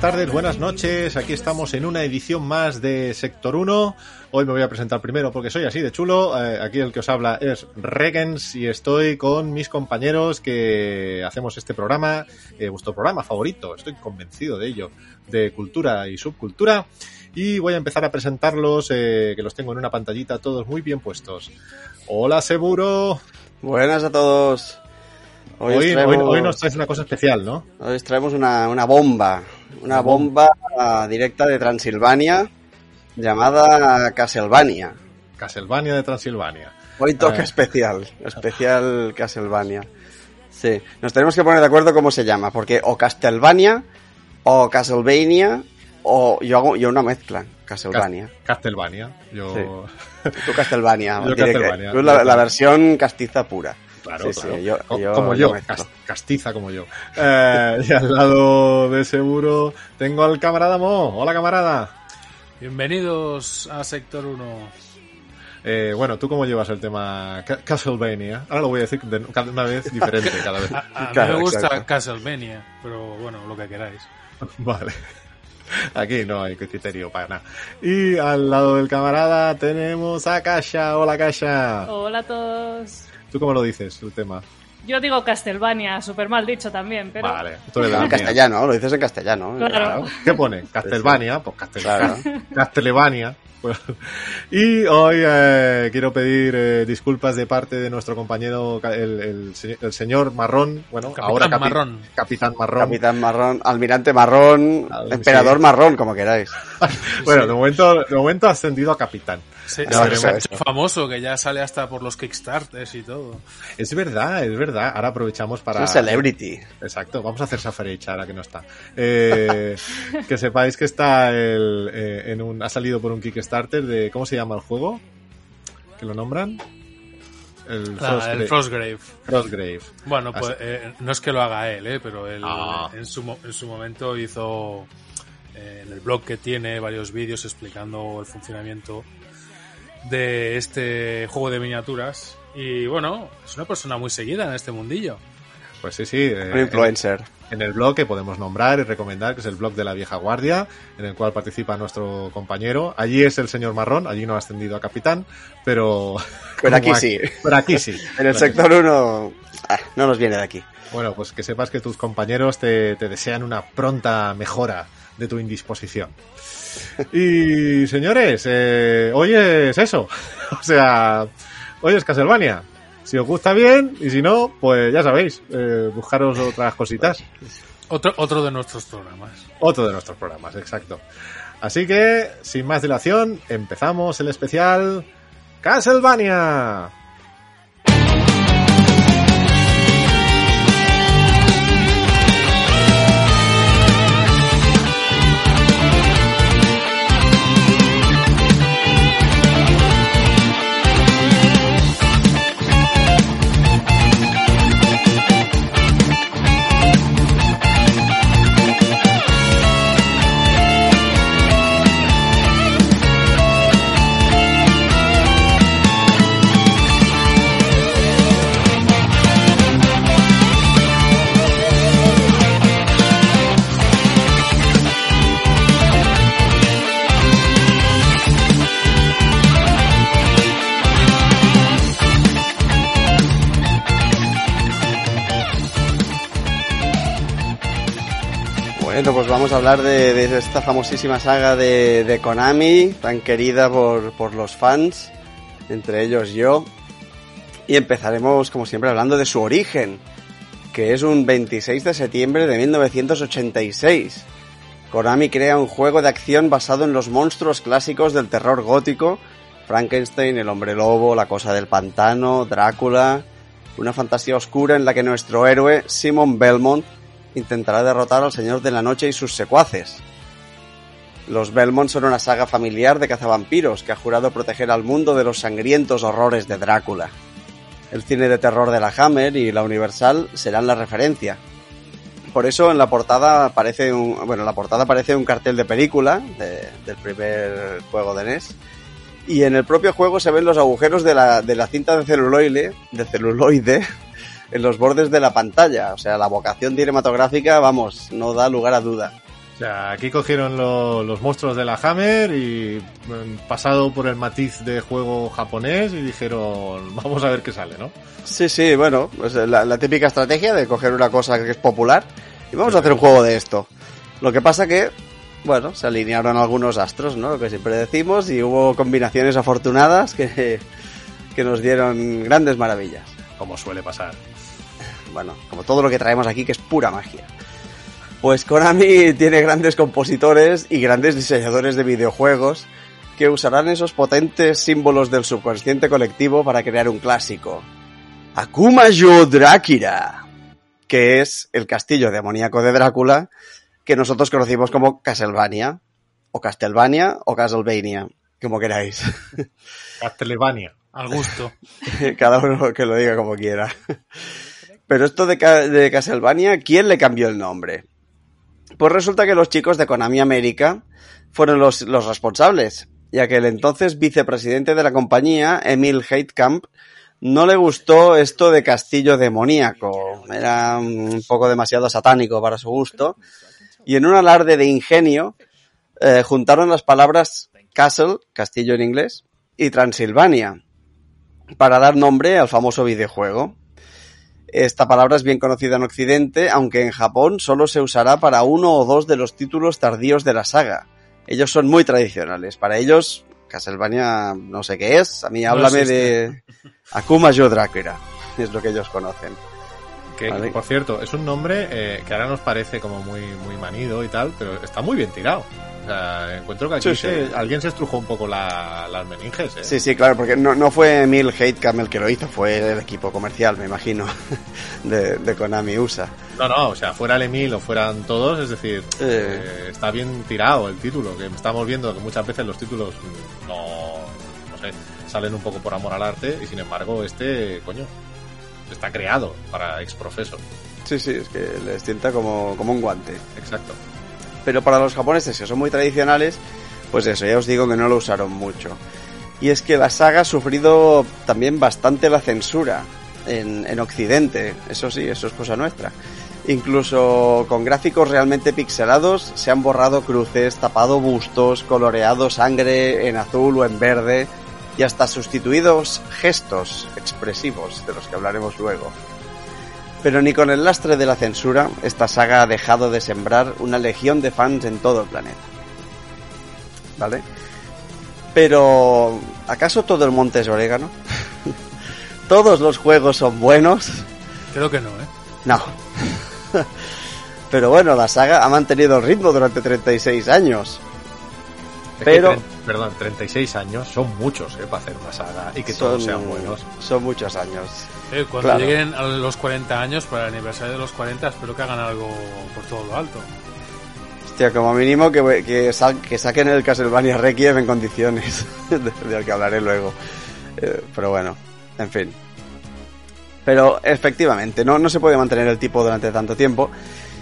buenas tardes, buenas noches. Aquí estamos en una edición más de Sector 1. Hoy me voy a presentar primero porque soy así de chulo. Eh, aquí el que os habla es Regens y estoy con mis compañeros que hacemos este programa, eh, vuestro programa favorito, estoy convencido de ello, de cultura y subcultura. Y voy a empezar a presentarlos, eh, que los tengo en una pantallita todos muy bien puestos. Hola, Seguro. Buenas a todos. Hoy, hoy, traemos, hoy nos traes una cosa especial, ¿no? hoy os traemos una, una bomba. Una bomba directa de Transilvania llamada Castlevania. Castlevania de Transilvania. Hoy toque Ah. especial. Especial Castlevania. Sí. Nos tenemos que poner de acuerdo cómo se llama. Porque o Castlevania o Castlevania o yo hago yo una mezcla. Castlevania. Castlevania. Yo. Tú Castlevania. Yo Castlevania. tú la, la versión castiza pura. Claro, Sí, sí, claro. yo- Co- yo como yo, castiza como yo. Eh, y al lado de seguro tengo al camarada Mo. Hola, camarada. Bienvenidos a Sector 1. Eh, bueno, ¿tú cómo llevas el tema Ca- Castlevania? Ahora lo voy a decir de cada una vez diferente cada vez. A, a Claro, mí me gusta exacto. Castlevania, pero bueno, lo que queráis. Vale. Aquí no hay criterio para nada. Y al lado del camarada tenemos a Kasha. Hola, Kasha. Hola a todos. ¿Tú cómo lo dices, el tema? Yo digo Castlevania, súper mal dicho también, pero Vale. Tú de En castellano, lo dices en castellano. ¿eh? Claro. ¿Qué pone? Castlevania, pues Claro. Castlevania. Y hoy eh, quiero pedir eh, disculpas de parte de nuestro compañero, el, el se- el señor Marrón, bueno, Capitán ahora capi- Marrón. Capitán Marrón. Capitán Marrón, Almirante Marrón, Emperador sí. Marrón, como queráis. Bueno, de momento, de momento ha ascendido a capitán. Se, hecho famoso, que ya sale hasta por los Kickstarters y todo. Es verdad, es verdad. Ahora aprovechamos para... Es un celebrity. Exacto, vamos a hacer Safari ahora que no está. Eh, que sepáis que está el, eh, en un, ha salido por un Kickstarter de, ¿cómo se llama el juego? ¿Que lo nombran? El Ah, Frostgrave. el Frostgrave. Frostgrave. Bueno, pues eh, no es que lo haga él, eh, pero él Ah. en, su, mo- en su momento hizo eh, en el blog que tiene varios vídeos explicando el funcionamiento de este juego de miniaturas. Y bueno, es una persona muy seguida en este mundillo. Pues sí, sí. eh, Un influencer. en el blog que podemos nombrar y recomendar, que es el blog de la vieja guardia, en el cual participa nuestro compañero. Allí es el señor Marrón, allí no ha ascendido a capitán, pero... Pero aquí sí. Pero aquí sí. En el sector 1 no nos viene de aquí. Bueno, pues que sepas que tus compañeros te, te desean una pronta mejora de tu indisposición. Y señores, eh, hoy es eso. O sea, hoy es Castlevania. Si os gusta bien y si no, pues ya sabéis, eh, buscaros otras cositas. Otro, otro de nuestros programas. Otro de nuestros programas, exacto. Así que, sin más dilación, empezamos el especial Castlevania. Bueno, pues vamos a hablar de, esta famosísima saga de, de Konami, tan querida por, por los fans, entre ellos yo. Y empezaremos, como siempre, hablando de su origen, que es un 26 de septiembre de 1986. Konami crea un juego de acción basado en los monstruos clásicos del terror gótico, Frankenstein, el hombre lobo, la cosa del pantano, Drácula, una fantasía oscura en la que nuestro héroe, Simon Belmont, intentará derrotar al Señor de la Noche y sus secuaces. Los Belmont son una saga familiar de cazavampiros que ha jurado proteger al mundo de los sangrientos horrores de Drácula. El cine de terror de la Hammer y la Universal serán la referencia. Por eso en la portada aparece un, bueno, en la portada aparece un cartel de película de- del primer juego de NES y en el propio juego se ven los agujeros de la, de la cinta de celuloide, de celuloide en los bordes de la pantalla. O sea, la vocación cinematográfica, vamos, no da lugar a duda. O sea, aquí cogieron lo- los monstruos de la Hammer y mm, pasado por el matiz de juego japonés y dijeron, vamos a ver qué sale, ¿no? Sí, sí, bueno, pues la, la típica estrategia de coger una cosa que es popular y vamos a hacer un juego de esto. Lo que pasa que, bueno, se alinearon algunos astros, ¿no? Lo que siempre decimos y hubo combinaciones afortunadas que, que nos dieron grandes maravillas. Como suele pasar. Bueno, como todo lo que traemos aquí, que es pura magia. Pues Konami tiene grandes compositores y grandes diseñadores de videojuegos que usarán esos potentes símbolos del subconsciente colectivo para crear un clásico. Akuma Yo Drácula, que es el castillo demoníaco de Drácula que nosotros conocimos como Castlevania, o Castlevania, o Castlevania, como queráis. Castlevania. Al gusto. Cada uno que lo diga como quiera. Pero esto de, Ca- de Castlevania, ¿quién le cambió el nombre? Pues resulta que los chicos de Konami América fueron los, los responsables, ya que el entonces vicepresidente de la compañía, Emil Heitkamp, no le gustó esto de castillo demoníaco. Era un poco demasiado satánico para su gusto. Y en un alarde de ingenio, eh, juntaron las palabras castle, castillo en inglés, y Transilvania, para dar nombre al famoso videojuego. Esta palabra es bien conocida en Occidente, aunque en Japón solo se usará para uno o dos de los títulos tardíos de la saga. Ellos son muy tradicionales. Para ellos, Castlevania no sé qué es. A mí háblame de Akuma Yo Drácula. Es lo que ellos conocen. Que, Vale. por cierto, es un nombre eh, que ahora nos parece como muy, muy manido y tal, pero está muy bien tirado. O sea, encuentro que aquí Sí, se- sí. alguien se estrujó un poco la- las meninges, ¿eh? Sí, sí, claro, porque no, no fue Emil Heitkamp el que lo hizo, fue el equipo comercial, me imagino, de, de Konami USA. No, no, o sea, fuera el Emil o fueran todos, es decir, Eh. eh, está bien tirado el título, que estamos viendo que muchas veces los títulos no, no sé, salen un poco por amor al arte y sin embargo este, coño, está creado para ex profeso. Sí, sí, es que les sienta como, como un guante. Exacto. Pero para los japoneses, que son muy tradicionales, pues eso, ya os digo que no lo usaron mucho. Y es que la saga ha sufrido también bastante la censura en, en Occidente, eso sí, eso es cosa nuestra. Incluso con gráficos realmente pixelados se han borrado cruces, tapado bustos, coloreado sangre en azul o en verde y hasta sustituidos gestos expresivos, de los que hablaremos luego. Pero ni con el lastre de la censura, esta saga ha dejado de sembrar una legión de fans en todo el planeta. ¿Vale? Pero, ¿acaso todo el monte es orégano? ¿Todos los juegos son buenos? Creo que no, ¿eh? No. Pero bueno, la saga ha mantenido el ritmo durante 36 años. Es Pero- que perdón, 36 años son muchos, ¿eh? Para hacer una saga y que todos sean buenos. Son muchos años. Eh, Cuando Claro. lleguen a los 40 años, para el aniversario de los 40, espero que hagan algo por todo lo alto. Hostia, como mínimo que, que, sa- que saquen el Castlevania Requiem en condiciones, de- del que hablaré luego. Eh, pero bueno, en fin. Pero efectivamente, no, no se puede mantener el tipo durante tanto tiempo.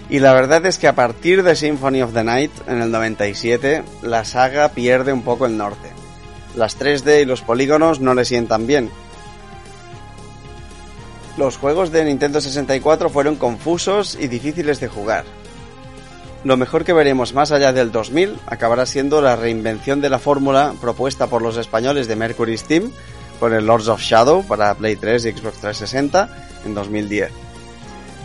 Y la verdad es que a partir de Symphony of the Night, en el 97, la saga pierde un poco el norte. Las 3D y los polígonos no le sientan bien. Los juegos de Nintendo 64 fueron confusos y difíciles de jugar. Lo mejor que veremos más allá del 2000 acabará siendo la reinvención de la fórmula propuesta por los españoles de Mercury Steam con el Lords of Shadow para Play 3 y Xbox 360 en 2010.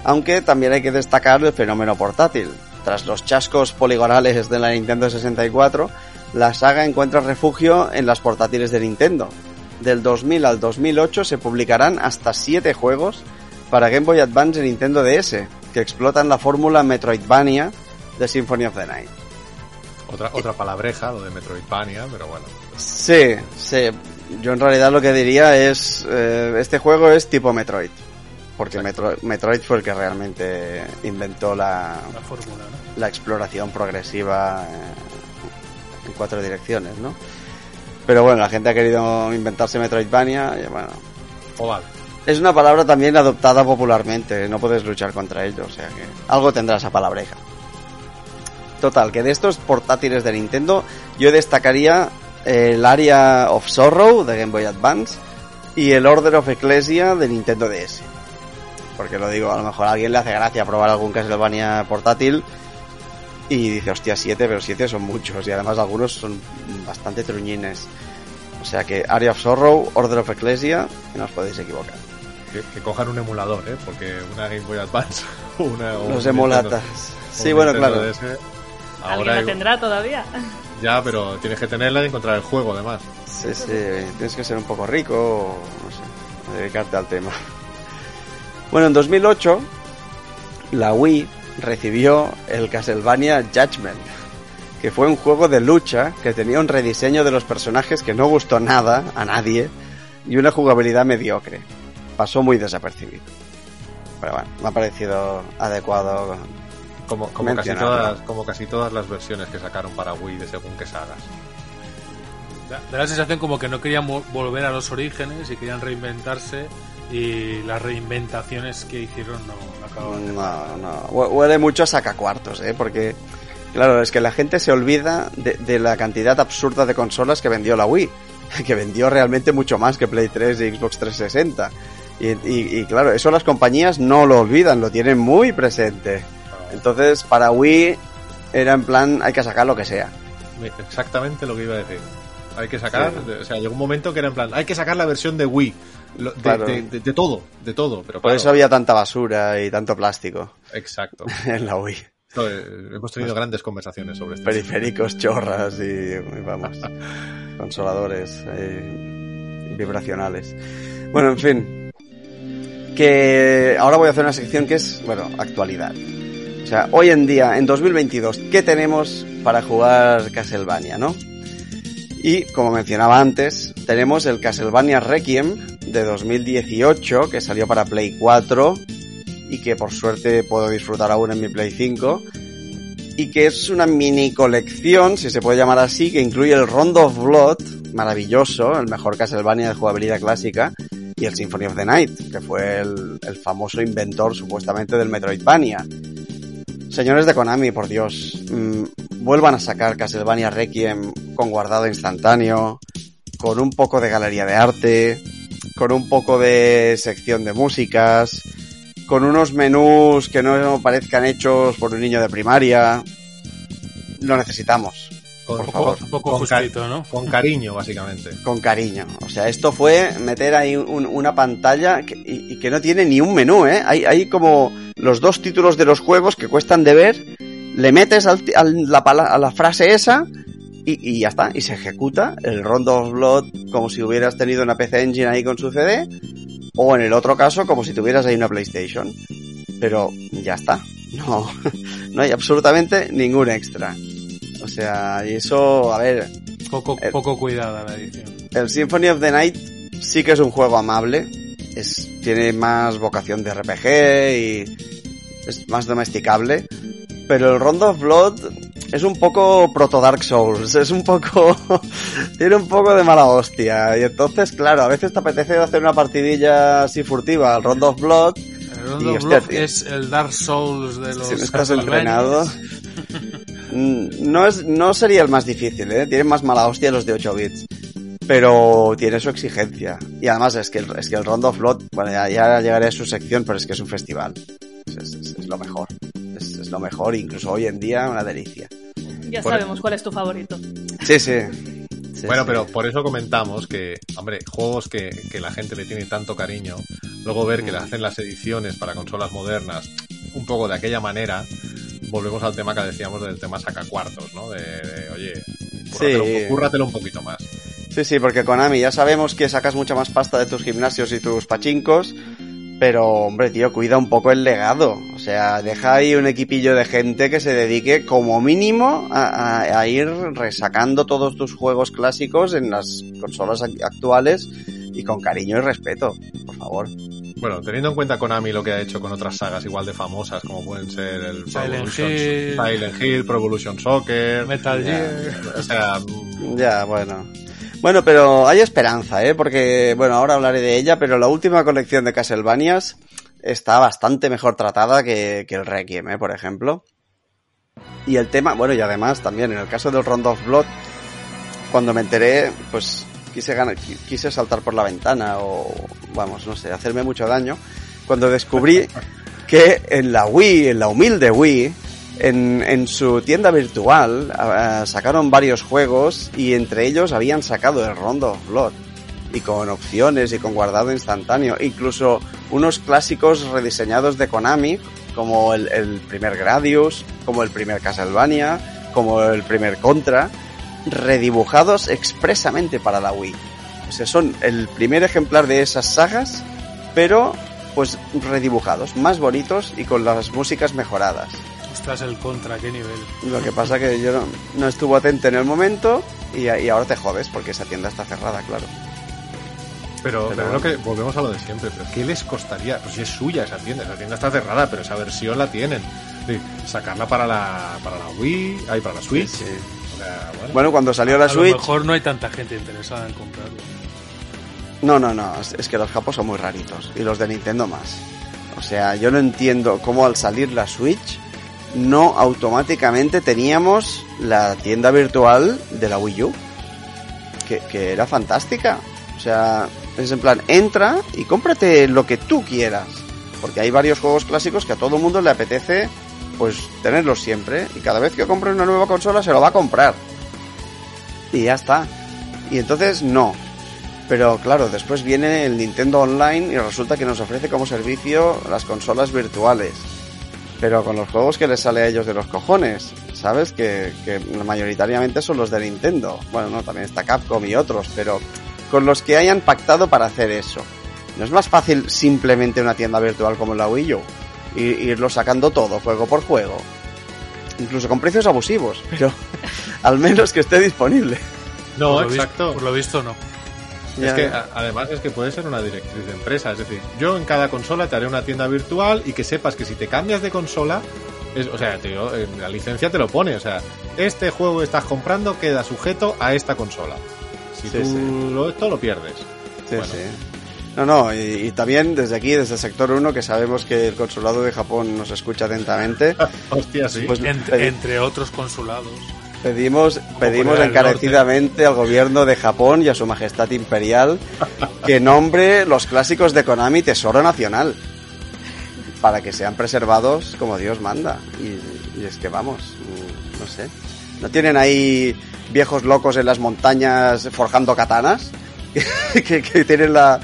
Aunque también hay que destacar el fenómeno portátil. Tras los chascos poligonales de la Nintendo 64, la saga encuentra refugio en las portátiles de Nintendo. Del 2000 al 2008 se publicarán hasta 7 juegos para Game Boy Advance y Nintendo DS, que explotan la fórmula Metroidvania de Symphony of the Night. Otra, otra palabreja, lo de Metroidvania, pero bueno. Sí, sí. Yo en realidad lo que diría es, eh, este juego es tipo Metroid. Porque Metro- Metroid fue el que realmente inventó la, La fórmula, ¿no? la exploración progresiva en cuatro direcciones, ¿no? Pero bueno, la gente ha querido inventarse Metroidvania y bueno... Oval. Es una palabra también adoptada popularmente, no puedes luchar contra ello, o sea que algo tendrá esa palabreja. Total, que de estos portátiles de Nintendo yo destacaría el Area of Sorrow de Game Boy Advance y el Order of Ecclesia de Nintendo DS. Porque lo digo, a lo mejor a alguien le hace gracia probar algún Castlevania portátil y dice, hostia, 7, pero 7 son muchos y además algunos son bastante truñines. O sea que Area of Sorrow, Order of Ecclesia, que no os podéis equivocar. Que, que cojan un emulador, ¿eh? Porque una Game Boy Advance o una... o Los un emulatas. Nintendo- Sí, bueno, Nintendo claro. DS, ¿Alguien ahora la tendrá todavía? Ya, pero tienes que tenerla y encontrar el juego, además. Sí, sí, tienes que ser un poco rico o, no sé, dedicarte al tema. Bueno, en 2008 la Wii recibió el Castlevania Judgment, que fue un juego de lucha que tenía un rediseño de los personajes que no gustó nada a nadie y una jugabilidad mediocre. Pasó muy desapercibido. Pero bueno, me ha parecido adecuado. Como, como, casi todas, como casi todas las versiones que sacaron para Wii de según qué sagas. Da, da la sensación como que no querían vo- volver a los orígenes y querían reinventarse y las reinventaciones que hicieron no, no acababan de No, no, hue- huele mucho a sacacuartos, ¿eh? Porque, claro, es que la gente se olvida de, de la cantidad absurda de consolas que vendió la Wii, que vendió realmente mucho más que Play 3 y Xbox 360. Y, y- y, claro, eso las compañías no lo olvidan, lo tienen muy presente. Entonces, para Wii era en plan, hay que sacar lo que sea. Exactamente lo que iba a decir. Hay que sacar, Sí. o sea, llegó un momento que era en plan, hay que sacar la versión de Wii. De, Claro. de- de- de todo, de todo. Pero Por claro, eso había tanta basura y tanto plástico Exacto. en la. Esto, eh, hemos tenido grandes conversaciones sobre esto. periféricos, chorras y, y vamos, consoladores eh, vibracionales. Bueno, en fin, que ahora voy a hacer una sección que es, bueno, actualidad. O sea, hoy en día, en 2022, ¿qué tenemos para jugar Castlevania, no? Y, como mencionaba antes, tenemos el Castlevania Requiem de 2018, que salió para Play 4 y que por suerte puedo disfrutar aún en mi Play 5 y que es una mini colección, si se puede llamar así, que incluye el Rondo of Blood, maravilloso, el mejor Castlevania de jugabilidad clásica, y el Symphony of the Night, que fue el, el famoso inventor supuestamente del Metroidvania. Señores de Konami, por Dios, mm, vuelvan a sacar Castlevania Requiem con guardado instantáneo, con un poco de galería de arte, con un poco de sección de músicas, con unos menús que no parezcan hechos por un niño de primaria. Lo necesitamos, Con, por favor. Un poco con ca- justito, ¿no? con cariño, básicamente. con cariño. O sea, esto fue meter ahí un- una pantalla que, y, y que no tiene ni un menú, ¿eh? Hay, hay como los dos títulos de los juegos que cuestan de ver, le metes al, al- la, pala- a la frase esa y, y ya está. Y se ejecuta el Rondo of Blood como si hubieras tenido una PC Engine ahí con su CD o en el otro caso como si tuvieras ahí una PlayStation. Pero ya está. No, no hay absolutamente ningún extra. O sea, y eso, a ver, Poco, El- poco cuidada la edición. el Symphony of the Night sí que es un juego amable. Es, tiene más vocación de RPG y es más domesticable. Pero el Rondo of Blood es un poco proto Dark Souls. Es un poco. tiene un poco de mala hostia. Y entonces, claro, a veces te apetece hacer una partidilla así furtiva al Rondo of Blood. El Rondo Y, of Blood es el Dark Souls de los Si no estás entrenado. Mm, No, es, no sería el más difícil, ¿eh? Tienen más mala hostia los de 8 bits. Pero tiene su exigencia. Y además es que el, es que el Rondo of Blood, bueno, ya, ya llegaré a su sección, pero es que es un festival. Es, es- es- es lo mejor. Es lo mejor, incluso hoy en día, una delicia. Ya Por- sabemos cuál es tu favorito. Sí, sí. Sí, bueno, sí. pero por eso comentamos que, hombre, juegos que, que la gente le tiene tanto cariño, luego ver que le hacen las ediciones para consolas modernas un poco de aquella manera, volvemos al tema que decíamos del tema sacacuartos, ¿no? De, de, oye, cúrratelo, Sí. cúrratelo un poquito más. Sí, sí, porque Konami ya sabemos que sacas mucha más pasta de tus gimnasios y tus pachincos, pero hombre, tío, cuida un poco el legado. O sea, deja ahí un equipillo de gente que se dedique como mínimo a, a- a ir resacando todos tus juegos clásicos en las consolas ac- actuales y con cariño y respeto, por favor. Bueno, teniendo en cuenta Konami lo que ha hecho con otras sagas igual de famosas, como pueden ser el Silent Hill. Silent Hill, Pro Evolution Soccer, Metal. Gear. o sea, Ya, bueno. Bueno, pero hay esperanza, ¿eh? Porque, bueno, ahora hablaré de ella, pero la última colección de Castlevanias está bastante mejor tratada que, que el Requiem, ¿eh? Por ejemplo. Y el tema, bueno, y además también en el caso del Rondo of Blood, cuando me enteré, pues quise, ganar, qui- quise saltar por la ventana o, vamos, no sé, hacerme mucho daño. cuando descubrí que en la Wii, en la humilde Wii, en, su tienda virtual eh, sacaron varios juegos y entre ellos habían sacado el Rondo of Blood y con opciones y con guardado instantáneo, incluso unos clásicos rediseñados de Konami como el, el primer Gradius, como el primer Castlevania, como el primer Contra, redibujados expresamente para la Wii. O sea, son el primer ejemplar de esas sagas, pero pues redibujados, más bonitos y con las músicas mejoradas. Ostras, el contra, qué nivel. Lo que pasa que yo no, no estuve atento en el momento y, y ahora te jodes porque esa tienda está cerrada, claro. Pero, Pero que volvemos a lo de siempre. ¿Pero qué les costaría? Pues si es suya esa tienda, esa tienda está cerrada, pero esa versión la tienen. Sí, sacarla para la, para la Wii, ahí para la Switch. Sí. Bueno. Bueno, cuando salió la a Switch... lo mejor no hay tanta gente interesada en comprarlo. No, no, no, es- es que los japos son muy raritos y los de Nintendo más. O sea, yo no entiendo cómo al salir la Switch no automáticamente teníamos la tienda virtual de la Wii U, que, era fantástica. O sea, es en plan, entra y cómprate lo que tú quieras. Porque hay varios juegos clásicos que a todo mundo le apetece pues tenerlos siempre y cada vez que compre una nueva consola se lo va a comprar. Y ya está. Y entonces no, pero claro, después viene el Nintendo Online y resulta que nos ofrece como servicio las consolas virtuales. Pero con los juegos que les sale a ellos de los cojones, ¿sabes? Que, que mayoritariamente son los de Nintendo. Bueno, no, también está Capcom y otros, pero con los que hayan pactado para hacer eso. ¿No es más fácil simplemente una tienda virtual como la Wii U? Y irlo sacando todo, juego por juego. Incluso con precios abusivos, pero al menos que esté disponible. no, Por exacto. por lo visto, no. Es que ya. además es que puede ser una directriz de empresa, es decir, yo en cada consola te haré una tienda virtual y que sepas que si te cambias de consola, es, o sea, en la licencia te lo pone, o sea, este juego que estás comprando queda sujeto a esta consola. Si Sí, tú sí. lo esto lo pierdes. Sí, Bueno. sí. No, no, y, y también desde aquí, desde el sector 1, que sabemos que el consulado de Japón nos escucha atentamente, Hostia, sí. pues Ent- pedi- entre otros consulados. Pedimos, pedimos encarecidamente al gobierno de Japón y a su majestad imperial que nombre los clásicos de Konami Tesoro Nacional para que sean preservados como Dios manda. Y, y es que vamos, mm, no sé. ¿No tienen ahí viejos locos en las montañas forjando katanas? que, que tienen la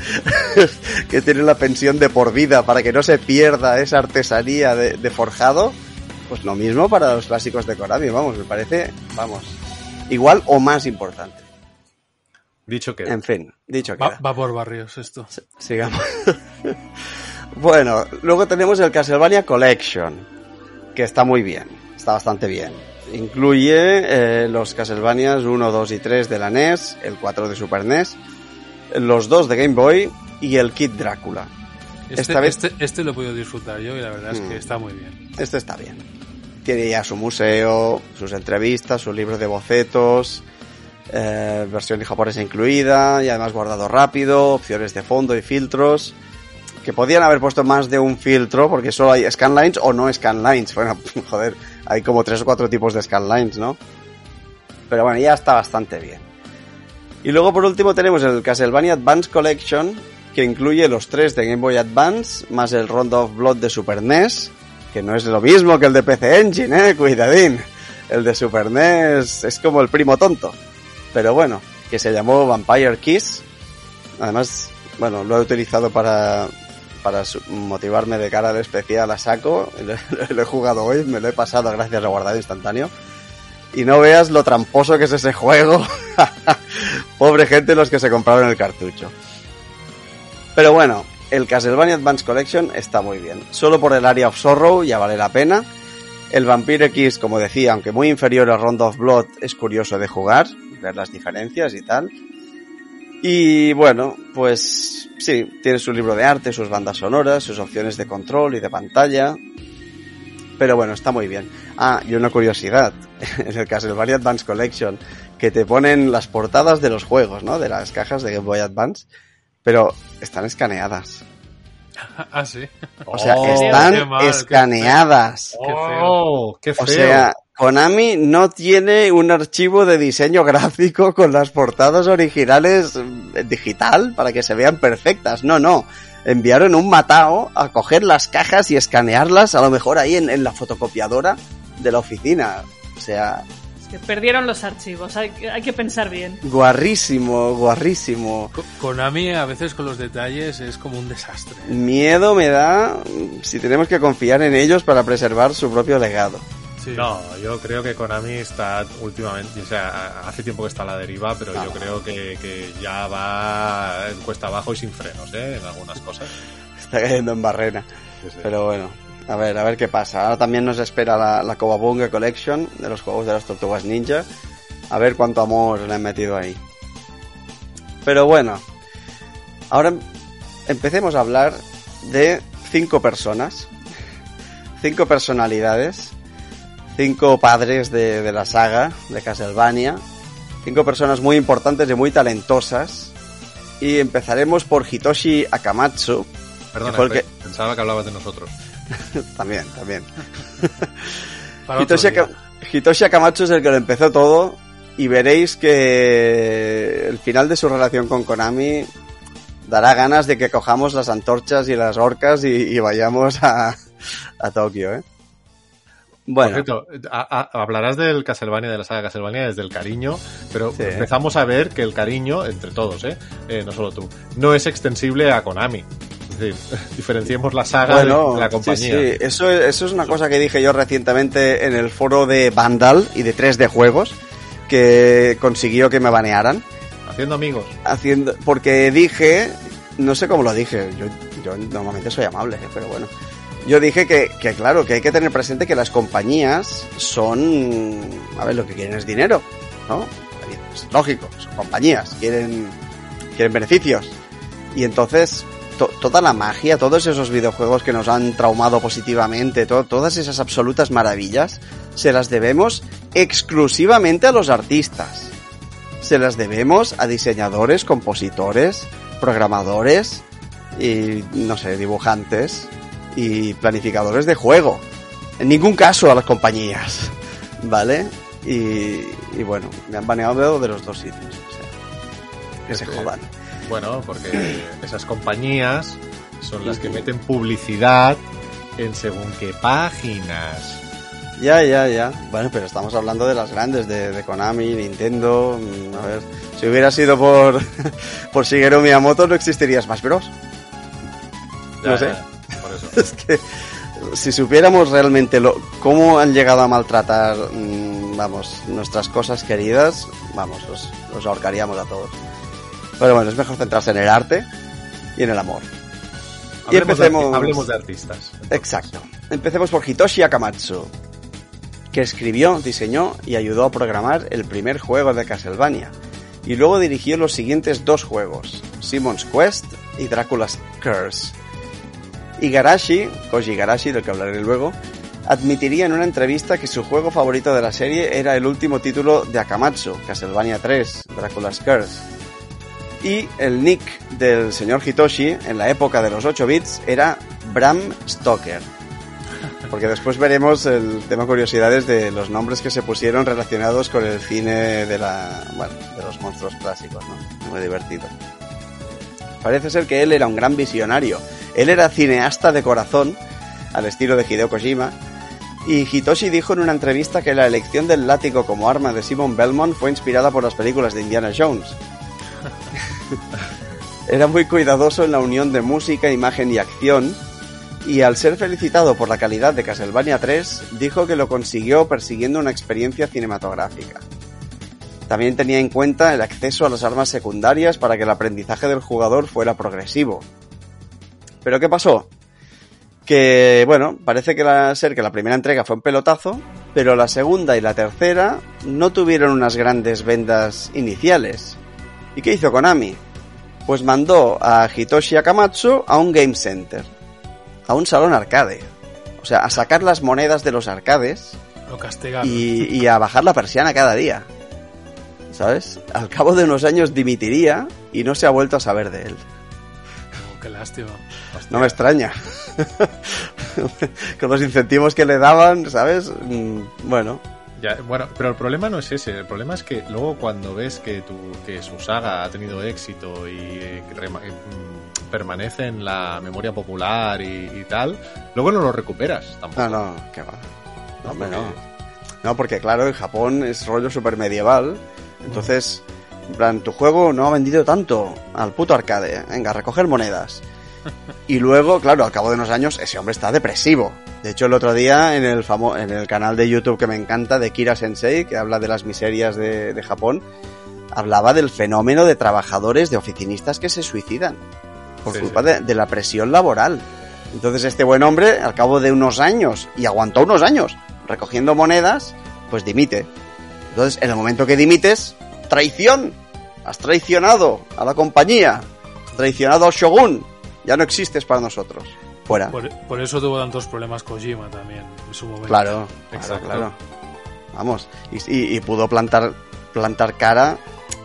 que tienen la pensión de por vida para que no se pierda esa artesanía de, de forjado pues lo mismo para los clásicos de Konami vamos me parece vamos igual o más importante Dicho que en fin dicho Va, queda. va por barrios esto. sigamos bueno luego tenemos el Castlevania Collection que está muy bien está bastante bien incluye eh, los Castlevanias 1, 2 y 3 de la NES el 4 de Super NES los dos de Game Boy y el Kid Drácula Este, Esta vez- este, este lo he podido disfrutar yo y la verdad es Mm. que está muy bien. Este está bien. Tiene ya su museo, sus entrevistas, su libro de bocetos, eh, versión japonesa incluida y además guardado rápido, opciones de fondo y filtros. Que podían haber puesto más de un filtro porque solo hay scanlines o no scanlines. Bueno, joder, hay como tres o cuatro tipos de scanlines, ¿no? Pero bueno, ya está bastante bien. Y luego por último tenemos el Castlevania Advance Collection, que incluye los tres de Game Boy Advance, más el Rondo of Blood de Super NES, que no es lo mismo que el de PC Engine, eh, cuidadín. El de Super NES es como el primo tonto. Pero bueno, que se llamó Vampire Kiss. Además, bueno, lo he utilizado para, para motivarme de cara al especial a saco. Lo, lo he jugado hoy, me lo he pasado gracias a guardado instantáneo. Y no veas lo tramposo que es ese juego. Pobre gente los que se compraron el cartucho. Pero bueno, el Castlevania Advance Collection está muy bien. Solo por el Area of Sorrow ya vale la pena. El Vampire X, como decía, aunque muy inferior al Rondo of Blood, es curioso de jugar, ver las diferencias y tal. Y bueno, pues sí, tiene su libro de arte, sus bandas sonoras, sus opciones de control y de pantalla. Pero bueno, está muy bien. Ah, y una curiosidad, en el Castlevania Advance Collection, que te ponen las portadas de los juegos, ¿no? De las cajas de Game Boy Advance, pero están escaneadas. ah, sí. O sea, Oh, están qué mal, qué escaneadas. Qué feo. ¡Oh! ¡Qué feo! O sea, Konami no tiene un archivo de diseño gráfico con las portadas originales eh, digital para que se vean perfectas. No, no. enviaron un matao a coger las cajas y escanearlas, a lo mejor ahí en, en la fotocopiadora de la oficina. O sea, que perdieron los archivos, hay, que- hay que pensar bien. guarrísimo, guarrísimo. Konami a veces con los detalles es como un desastre. Miedo me da mm, si tenemos que confiar en ellos para preservar su propio legado. Sí. No, yo creo que Konami está últimamente, o sea, hace tiempo que está a la deriva, pero yo Ah. creo que, que ya va en cuesta abajo y sin frenos, ¿eh? En algunas cosas. Está cayendo en barrena. Pero bueno, a ver, a ver qué pasa. Ahora también nos espera la, la Cowabunga Collection de los juegos de las tortugas ninja. A ver cuánto amor le han metido ahí. Pero bueno, ahora empecemos a hablar de cinco personas, cinco personalidades, cinco padres de, de la saga de Castlevania, cinco personas muy importantes y muy talentosas. Y empezaremos por Hitoshi Akamatsu, Perdona, Mejor pe- pensaba que hablabas de nosotros. también, también. Hitoshi, Hitoshi Akamatsu es el que lo empezó todo y veréis que el final de su relación con Konami dará ganas de que cojamos las antorchas y las orcas y, y vayamos a, a Tokio, ¿eh? Bueno, Por cierto, a- a- hablarás del Castlevania, de la saga Castlevania desde el cariño, pero Sí. empezamos a ver que el cariño, entre todos, ¿eh? Eh, no solo tú, no es extensible a Konami. Decir, diferenciemos la saga de- bueno, de la compañía. sí, eso, eso es una cosa que dije yo recientemente en el foro de Vandal y de 3D Juegos, que consiguió que me banearan. Haciendo amigos. haciendo porque dije no sé cómo lo dije yo, yo normalmente soy amable ¿eh? pero bueno yo dije que, que claro que hay que tener presente que las compañías son a ver lo que quieren es dinero no es lógico son compañías quieren quieren beneficios y entonces to- toda la magia todos esos videojuegos que nos han traumado positivamente to- todas esas absolutas maravillas se las debemos exclusivamente a los artistas se las debemos a diseñadores, compositores, programadores y, no sé, dibujantes y planificadores de juego. En ningún caso a las compañías, ¿vale? Y, y bueno, me han baneado de los dos sitios. O sea, que se jodan. Bueno, porque esas compañías son las que meten publicidad en según qué páginas. Ya, ya, ya. Bueno, pero estamos hablando de las grandes, de, de Konami, Nintendo. mm, A ver, si hubiera sido por, por Shigeru Miyamoto no existiría Smash Bros. Ya, No sé. ya, Por eso. Es que si supiéramos realmente lo, cómo han llegado a maltratar, mm, vamos, nuestras cosas queridas, vamos, los, los ahorcaríamos a todos. Pero bueno, es mejor centrarse en el arte y en el amor. Y Hablemos de- empecemos- hablemos de artistas. Exacto. Empecemos por Hitoshi Akamatsu, que escribió, diseñó y ayudó a programar el primer juego de Castlevania. Y luego dirigió los siguientes dos juegos, Simon's Quest y Drácula's Curse. Igarashi, Koji Igarashi, del que hablaré luego, admitiría en una entrevista que su juego favorito de la serie era el último título de Akamatsu, Castlevania 3, Drácula's Curse. Y el nick del señor Hitoshi en la época de los 8 bits era Bram Stoker. Porque después veremos el tema curiosidades de los nombres que se pusieron relacionados con el cine de la, bueno, de los monstruos clásicos, ¿no? Muy divertido. Parece ser que él era un gran visionario. Él era cineasta de corazón, al estilo de Hideo Kojima, y Hitoshi dijo en una entrevista que la elección del látigo como arma de Simon Belmont fue inspirada por las películas de Indiana Jones. Era muy cuidadoso en la unión de música, imagen y acción, y al ser felicitado por la calidad de Castlevania 3, dijo que lo consiguió persiguiendo una experiencia cinematográfica. También tenía en cuenta el acceso a las armas secundarias para que el aprendizaje del jugador fuera progresivo. ¿Pero qué pasó? Que, bueno, parece que la, ser que la primera entrega fue un pelotazo, pero la segunda y la tercera no tuvieron unas grandes vendas iniciales. ¿Y qué hizo Konami? Pues mandó a Hitoshi Akamatsu a un game center, a un salón arcade. O sea, a sacar las monedas de los arcades Lo castigaron. y, y a bajar la persiana cada día. ¿Sabes? Al cabo de unos años dimitiría y no se ha vuelto a saber de él. Oh, qué lástima. No me extraña. Con los incentivos que le daban, ¿sabes? Mm, Bueno, Ya, bueno, pero el problema no es ese. El problema es que luego cuando ves que, tu, que su saga ha tenido éxito y eh, rema- eh, mm, permanece en la memoria popular y, y tal, luego no lo recuperas tampoco. No, no, que va. No, hombre, porque- no. No, porque claro, en Japón es rollo super medieval. Entonces, en plan, tu juego no ha vendido tanto al puto arcade. Venga, recoger monedas. Y luego, claro, al cabo de unos años, ese hombre está depresivo. De hecho, el otro día en el, famo en el canal de YouTube que me encanta, de Kira Sensei, que habla de las miserias de, de Japón, hablaba del fenómeno de trabajadores, de oficinistas que se suicidan por Sí, culpa sí. De, de la presión laboral. Entonces este buen hombre, al cabo de unos años, y aguantó unos años recogiendo monedas, pues dimite. Entonces, en el momento que dimites, traición. Has traicionado a la compañía. Has traicionado al shogun. Ya no existes para nosotros. Fuera. Por, por eso tuvo tantos problemas Kojima también en su momento. Claro, claro, Exacto. claro. Vamos, y, y- y pudo plantar, plantar cara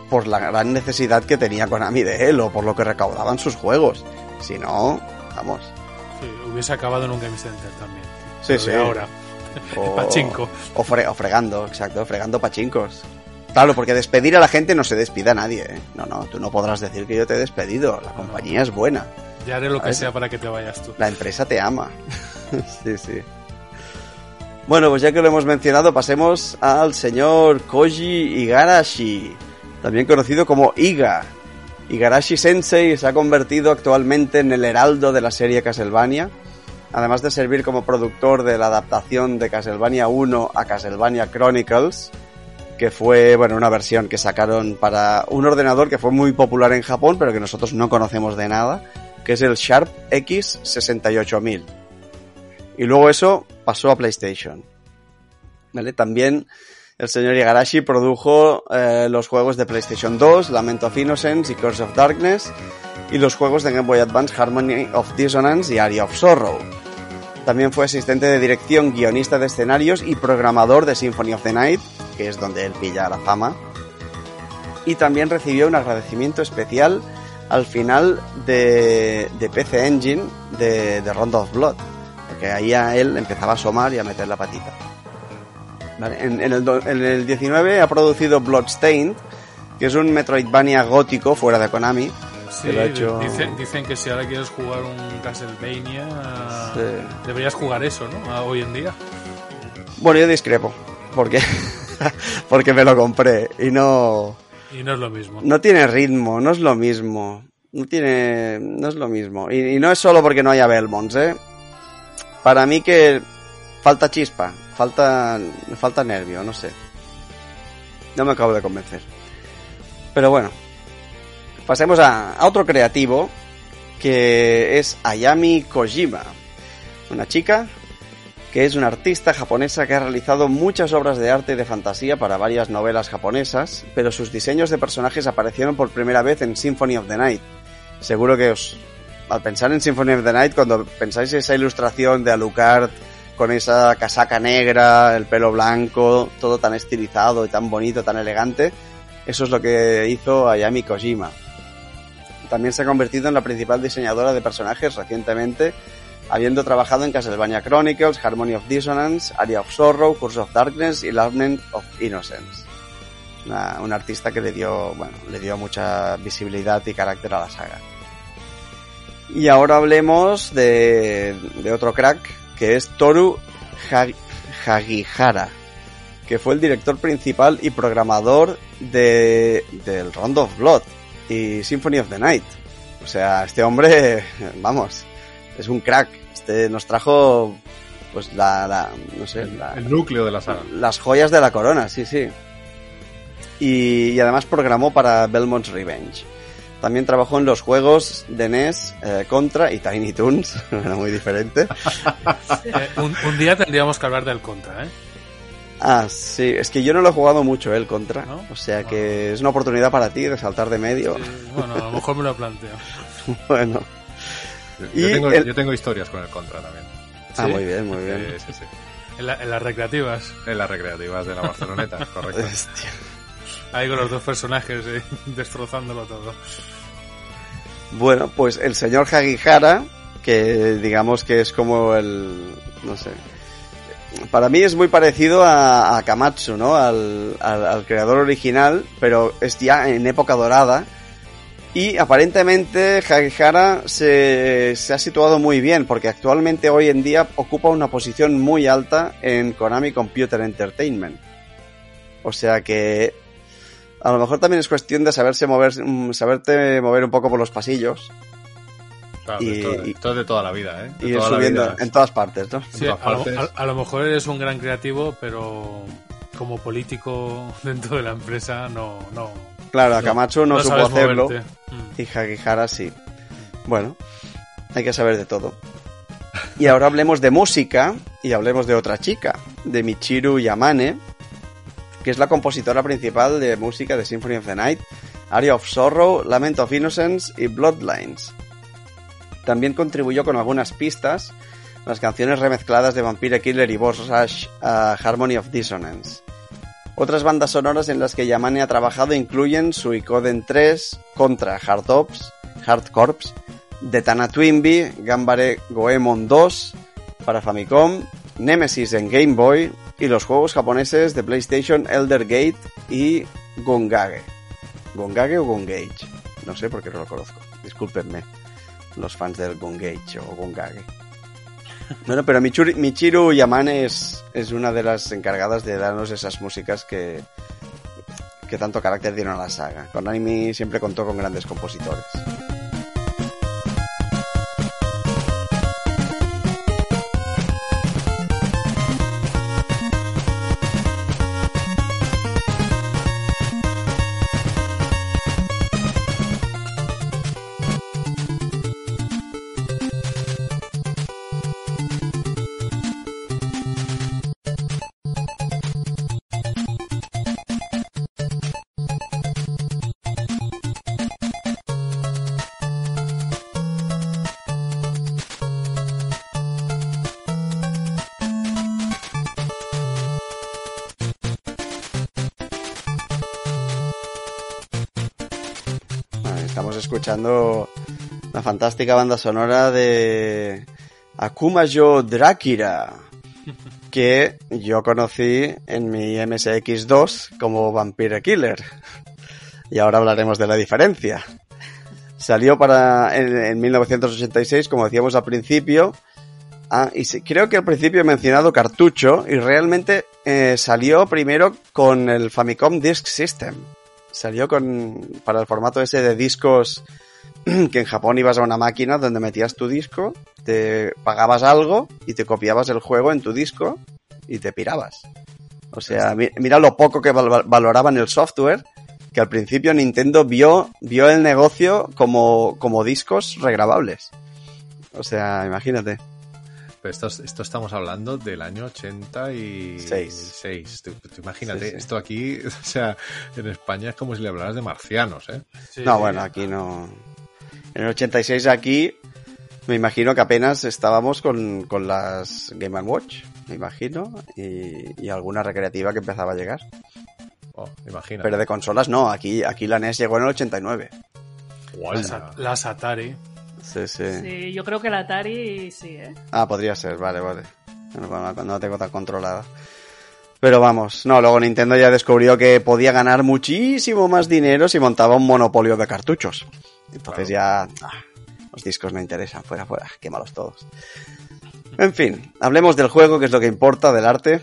por la gran necesidad que tenía Konami de él o por lo que recaudaban sus juegos. Si no, vamos. Sí, hubiese acabado en un Game Center también. Sí, sí. ahora. O, Pachinko. O, fre- o fregando, exacto, fregando pachincos. Claro, porque despedir a la gente no se despide a nadie. ¿eh? No, no, tú no podrás decir que yo te he despedido. La compañía es buena. Ya haré lo que sea para que te vayas tú. La empresa te ama. sí, sí. Bueno, pues ya que lo hemos mencionado, pasemos al señor Koji Igarashi, también conocido como Iga. Igarashi Sensei se ha convertido actualmente en el heraldo de la serie Castlevania, además de servir como productor de la adaptación de Castlevania 1 a Castlevania Chronicles, que fue, bueno, una versión que sacaron para un ordenador que fue muy popular en Japón, pero que nosotros no conocemos de nada, que es el Sharp X68000. Y luego eso pasó a PlayStation. ¿Vale? También el señor Igarashi produjo eh, los juegos de PlayStation 2, Lament of Innocence y Curse of Darkness, y los juegos de Game Boy Advance Harmony of Dissonance y Aria of Sorrow. También fue asistente de dirección, guionista de escenarios y programador de Symphony of the Night, que es donde él pilla la fama. Y también recibió un agradecimiento especial al final de, de PC Engine de, de Round of Blood, porque ahí a él empezaba a asomar y a meter la patita. Vale, En, en el, en el 19 ha producido Bloodstained, que es un Metroidvania gótico fuera de Konami. Sí, que lo ha hecho- dicen, dicen que si ahora quieres jugar un Castlevania, Sí. deberías jugar eso, ¿no? Hoy en día. Bueno, yo discrepo, porque, porque me lo compré y no, Y no es lo mismo. no tiene ritmo, no es lo mismo. No tiene, no es lo mismo. Y, no es solo porque no haya Belmonts, ¿eh? Para mí que falta chispa, falta, falta nervio, no sé. No me acabo de convencer. Pero bueno, pasemos a, a otro creativo que es Ayami Kojima, una chica que es una artista japonesa que ha realizado muchas obras de arte y de fantasía para varias novelas japonesas, pero sus diseños de personajes aparecieron por primera vez en Symphony of the Night. Seguro que os, al pensar en Symphony of the Night, cuando pensáis esa ilustración de Alucard con esa casaca negra, el pelo blanco, todo tan estilizado y tan bonito, tan elegante, eso es lo que hizo Ayami Kojima. También se ha convertido en la principal diseñadora de personajes recientemente, habiendo trabajado en Castlevania Chronicles, Harmony of Dissonance, Aria of Sorrow, Curse of Darkness y Lament of Innocence. Una artista que le dio, bueno, le dio mucha visibilidad y carácter a la saga. Y ahora hablemos de, de otro crack, que es Toru Ha- Hagihara, que fue el director principal y programador de, del Round of Blood y Symphony of the Night. O sea, este hombre, vamos, es un crack. Este nos trajo, pues la, la- no sé, la- El núcleo de la saga. las joyas de la corona, sí, sí. Y, y además programó para Belmont's Revenge. También trabajó en los juegos de NES, eh, Contra y Tiny Toons, era muy diferente. Eh, un, un día tendríamos que hablar del Contra, ¿eh? Ah, sí, es que yo no lo he jugado mucho el Contra, ¿No? o sea que es una oportunidad para ti de saltar de medio. Sí, bueno, a lo mejor me lo planteo. Bueno, Yo, Y tengo, el- yo tengo historias con el Contra también. ah, ¿Sí? muy bien, muy bien. Sí, sí, sí. En, la- en las recreativas. En las recreativas de la Barceloneta, correcto. Hostia. Ahí con los dos personajes eh, destrozándolo todo. Bueno, pues el señor Hagihara, que digamos que es como el, no sé, para mí es muy parecido a, a Kamatsu, ¿no? Al, al- al creador original, pero es ya en época dorada. Y aparentemente Hagihara se, se ha situado muy bien, porque actualmente hoy en día ocupa una posición muy alta en Konami Computer Entertainment. O sea que a lo mejor también es cuestión de saberse mover, mm, saberte mover un poco por los pasillos Claro, Y- esto, es de toda la vida, ¿eh? De y ir toda la subiendo vida. en todas partes, ¿no? Sí, todas a, lo, a lo mejor eres un gran creativo, pero como político dentro de la empresa no... no Claro, Akamatsu no, supo hacerlo moverte. Mm. y Hagihara sí. Bueno, hay que saber de todo. Y ahora hablemos de música y hablemos de otra chica, de Michiru Yamane, que es la compositora principal de música de Symphony of the Night, Aria of Sorrow, Lament of Innocence y Bloodlines. También contribuyó con algunas pistas las canciones remezcladas de Vampire Killer y Boss Rush a Harmony of Dissonance. Otras bandas sonoras en las que Yamane ha trabajado incluyen Suicoden 3, Contra Hard Ops, Hard Corps, Detana Twinbee, Gambare Goemon 2 para Famicom, Nemesis en Game Boy y los juegos japoneses de PlayStation Elder Gate y Gongage. ¿Gongage o Gongage? No sé porque no lo conozco. Discúlpenme los fans del Gongage o Gongage. Bueno, pero Michiru, Michiru Yamane es, es una de las encargadas de darnos esas músicas que, que tanto carácter dieron a la saga. Konami siempre contó con grandes compositores. Escuchando la fantástica banda sonora de Akumajo Drakira, que yo conocí en mi MSX2 como Vampire Killer. Y ahora hablaremos de la diferencia. Salió para en, en 1986, como decíamos al principio. Ah, y creo que al principio he mencionado cartucho y realmente eh, salió primero con el Famicom Disk System salió con para el formato ese de discos que en Japón ibas a una máquina donde metías tu disco, te pagabas algo y te copiabas el juego en tu disco y te pirabas. O sea, mi- mira lo poco que val- valoraban el software, que al principio Nintendo vio, vio el negocio como, como discos regrabables. O sea, imagínate. Pero esto, esto estamos hablando del año 86. Seis. Tú, tú imagínate, Sí, sí. esto aquí, o sea, en España es como si le hablaras de marcianos, ¿eh? Sí, No, sí. bueno, aquí no. En el 86 aquí, me imagino que apenas estábamos con, con las Game Watch, me imagino, y, y alguna recreativa que empezaba a llegar. Oh, imagínate. Pero de consolas no, aquí, aquí la NES llegó en el 89. Guala. Las, At- las Atari. Sí, sí. Sí, yo creo que la Atari sí, ¿eh? Ah, podría ser, vale, vale. No, no, no la tengo tan controlada. Pero vamos, no, luego Nintendo ya descubrió que podía ganar muchísimo más dinero si montaba un monopolio de cartuchos. Entonces ya ah, los discos no interesan, fuera, fuera, quémalos todos. En fin, hablemos del juego, que es lo que importa, del arte.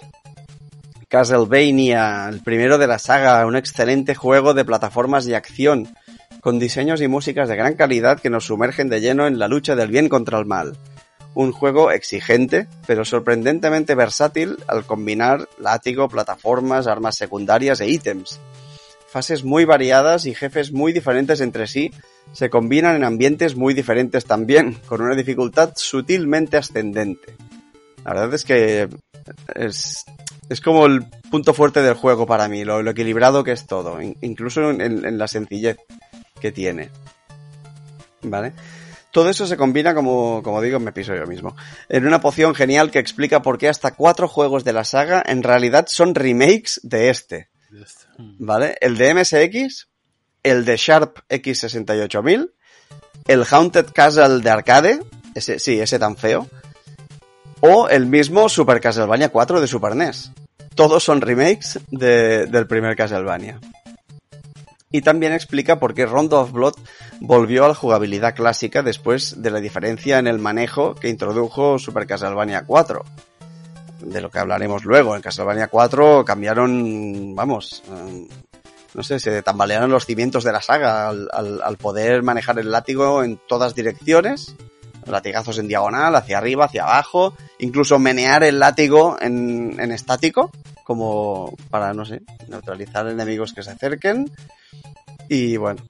Castlevania, el primero de la saga, un excelente juego de plataformas y acción, con diseños y músicas de gran calidad que nos sumergen de lleno en la lucha del bien contra el mal. Un juego exigente, pero sorprendentemente versátil al combinar látigo, plataformas, armas secundarias e ítems. Fases muy variadas y jefes muy diferentes entre sí se combinan en ambientes muy diferentes también, con una dificultad sutilmente ascendente. La verdad es que es, es como el punto fuerte del juego para mí, lo, equilibrado que es todo, in- incluso en la sencillez que tiene. ¿Vale? Todo eso se combina, como, como digo, me piso yo mismo, en una poción genial que explica por qué hasta cuatro juegos de la saga en realidad son remakes de este. ¿Vale? El de MSX, el de Sharp X68000, el Haunted Castle de arcade, ese, sí, ese tan feo, o el mismo Super Castlevania 4 de Super NES. Todos son remakes de- del primer Castlevania. Y también explica por qué Rondo of Blood volvió a la jugabilidad clásica después de la diferencia en el manejo que introdujo Super Castlevania 4. De lo que hablaremos luego. En Castlevania 4 cambiaron, vamos, eh, no sé, se tambalearon los cimientos de la saga al, al- al poder manejar el látigo en todas direcciones. Latigazos en diagonal, hacia arriba, hacia abajo. Incluso menear el látigo en, en estático, como para, no sé, neutralizar enemigos que se acerquen. Y bueno,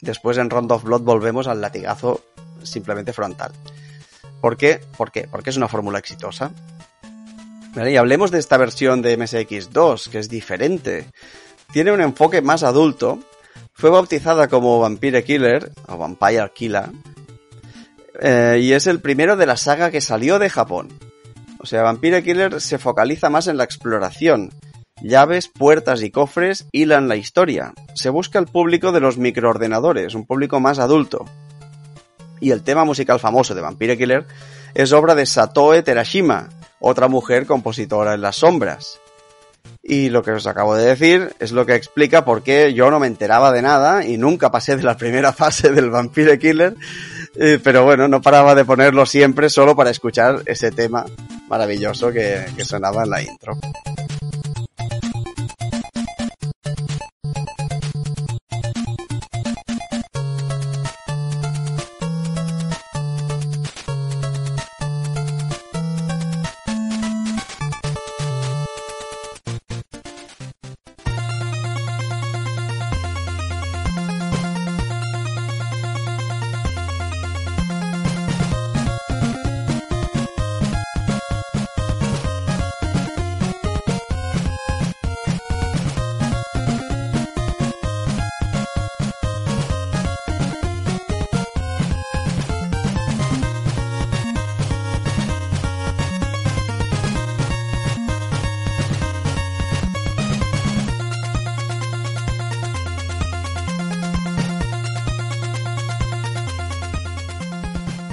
después en Round of Blood volvemos al latigazo simplemente frontal. ¿Por qué? ¿Por qué? Porque es una fórmula exitosa. Vale, y hablemos de esta versión de MSX2, que es diferente. Tiene un enfoque más adulto. Fue bautizada como Vampire Killer, o Vampire Killer, eh, y es el primero de la saga que salió de Japón. O sea, Vampire Killer se focaliza más en la exploración. Llaves, puertas y cofres hilan la historia. Se busca el público de los microordenadores, un público más adulto. Y el tema musical famoso de Vampire Killer es obra de Satoe Terashima, otra mujer compositora en las sombras. Y lo que os acabo de decir es lo que explica por qué yo no me enteraba de nada y nunca pasé de la primera fase del Vampire Killer. Eh, pero bueno, no paraba de ponerlo siempre solo para escuchar ese tema maravilloso que, que sonaba en la intro.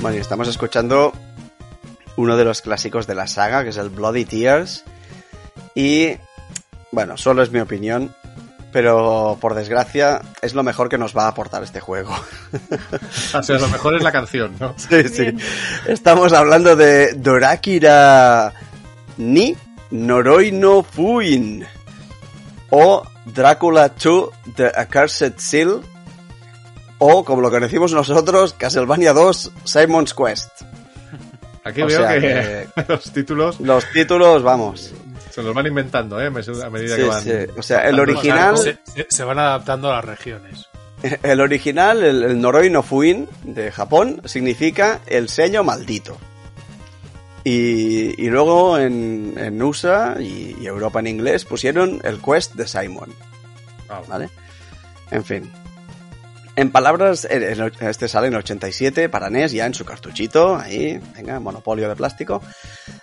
Bueno, y estamos escuchando uno de los clásicos de la saga, que es el Bloody Tears. Y, bueno, solo es mi opinión, pero por desgracia es lo mejor que nos va a aportar este juego. O sea, lo mejor es la canción, ¿no? Sí, sí. Estamos hablando de Dorakira ni Noroi no Fuin o Drácula 2 The Accursed Seal o como lo conocimos nosotros Castlevania 2 Simon's Quest. Aquí O veo sea que, los títulos Los títulos, vamos. se los van inventando, ¿eh? A medida Sí, que van. sí. O sea, el original, Se, van adaptando a las regiones. el original, el, el Noroi no Fuin de Japón significa el sello maldito. Y, y luego en, en USA y, y Europa en inglés pusieron el Quest de Simon. Ah, ¿vale? En fin. En palabras, este sale en 87 para NES ya en su cartuchito, ahí, venga, monopolio de plástico.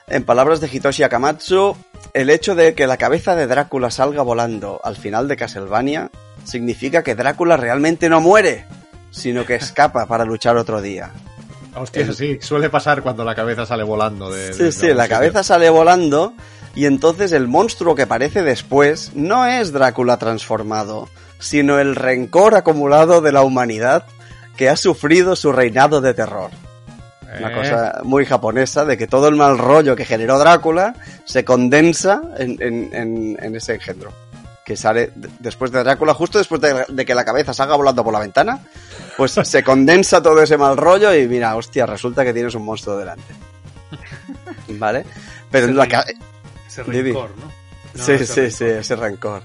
En palabras de Hitoshi Akamatsu, el hecho de que la cabeza de Drácula salga volando al final de Castlevania significa que Drácula realmente no muere, sino que escapa para luchar otro día. Hostia, sí, suele pasar cuando la cabeza sale volando de. Sí, de- sí, la cabeza sale volando y entonces el monstruo que aparece después no es Drácula transformado, sino el rencor acumulado de la humanidad que ha sufrido su reinado de terror. Una Eh, cosa muy japonesa de que todo el mal rollo que generó Drácula se condensa en, en- en- en ese engendro. Que sale después de Drácula, justo después de, de que la cabeza salga volando por la ventana, pues se condensa todo ese mal rollo y mira, hostia, resulta que tienes un monstruo delante. ¿Vale? Pero Ese la rencor, ¿no? No, sí, sí, sí, ese rencor.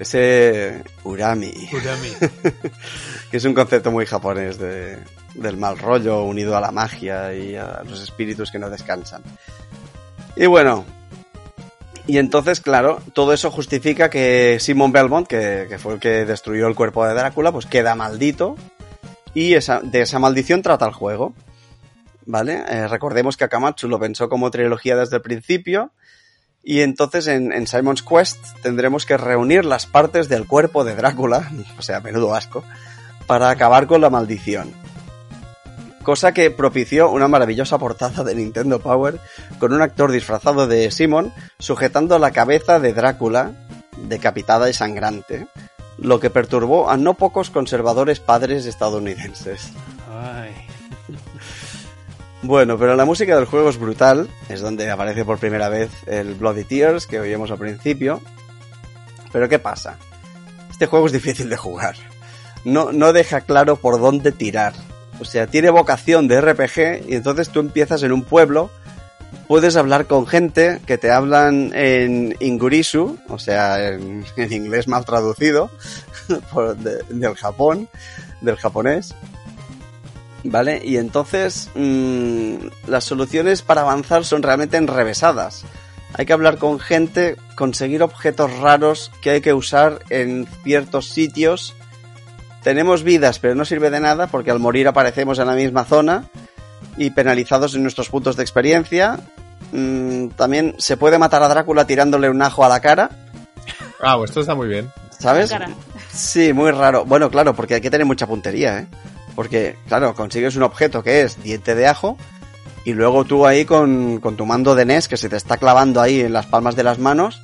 Ese Urami, Urami. que es un concepto muy japonés de, del mal rollo unido a la magia y a los espíritus que no descansan. Y bueno, y entonces, claro, todo eso justifica que Simon Belmont, que, que fue el que destruyó el cuerpo de Drácula, pues queda maldito y esa, de esa maldición trata el juego. ¿Vale? Eh, recordemos que Akamatsu lo pensó como trilogía desde el principio y entonces en, Simon's Quest tendremos que reunir las partes del cuerpo de Drácula, o sea, menudo asco, para acabar con la maldición. cosa que propició una maravillosa portada de Nintendo Power con un actor disfrazado de Simon sujetando la cabeza de Drácula, decapitada y sangrante, lo que perturbó a no pocos conservadores padres estadounidenses. Bueno, pero la música del juego es brutal, es donde aparece por primera vez el Bloody Tears que oímos al principio. Pero ¿qué pasa? Este juego es difícil de jugar. No, no deja claro por dónde tirar. O sea, tiene vocación de RPG y entonces tú empiezas en un pueblo, puedes hablar con gente que te hablan en Ingurisu, o sea, en, inglés mal traducido, por- de- del Japón, del japonés. ¿Vale? Y entonces mm, las soluciones para avanzar son realmente enrevesadas. Hay que hablar con gente, conseguir objetos raros que hay que usar en ciertos sitios. Tenemos vidas, pero no sirve de nada porque al morir aparecemos en la misma zona y penalizados en nuestros puntos de experiencia. Mm, también se puede matar a Drácula tirándole un ajo a la cara, Ah, pues esto está muy bien. ¿sabes? Cara. Sí, muy raro. Bueno, claro, porque hay que tener mucha puntería, ¿eh? Porque, claro, consigues un objeto que es diente de ajo y luego tú ahí con, con tu mando de NES que se te está clavando ahí en las palmas de las manos,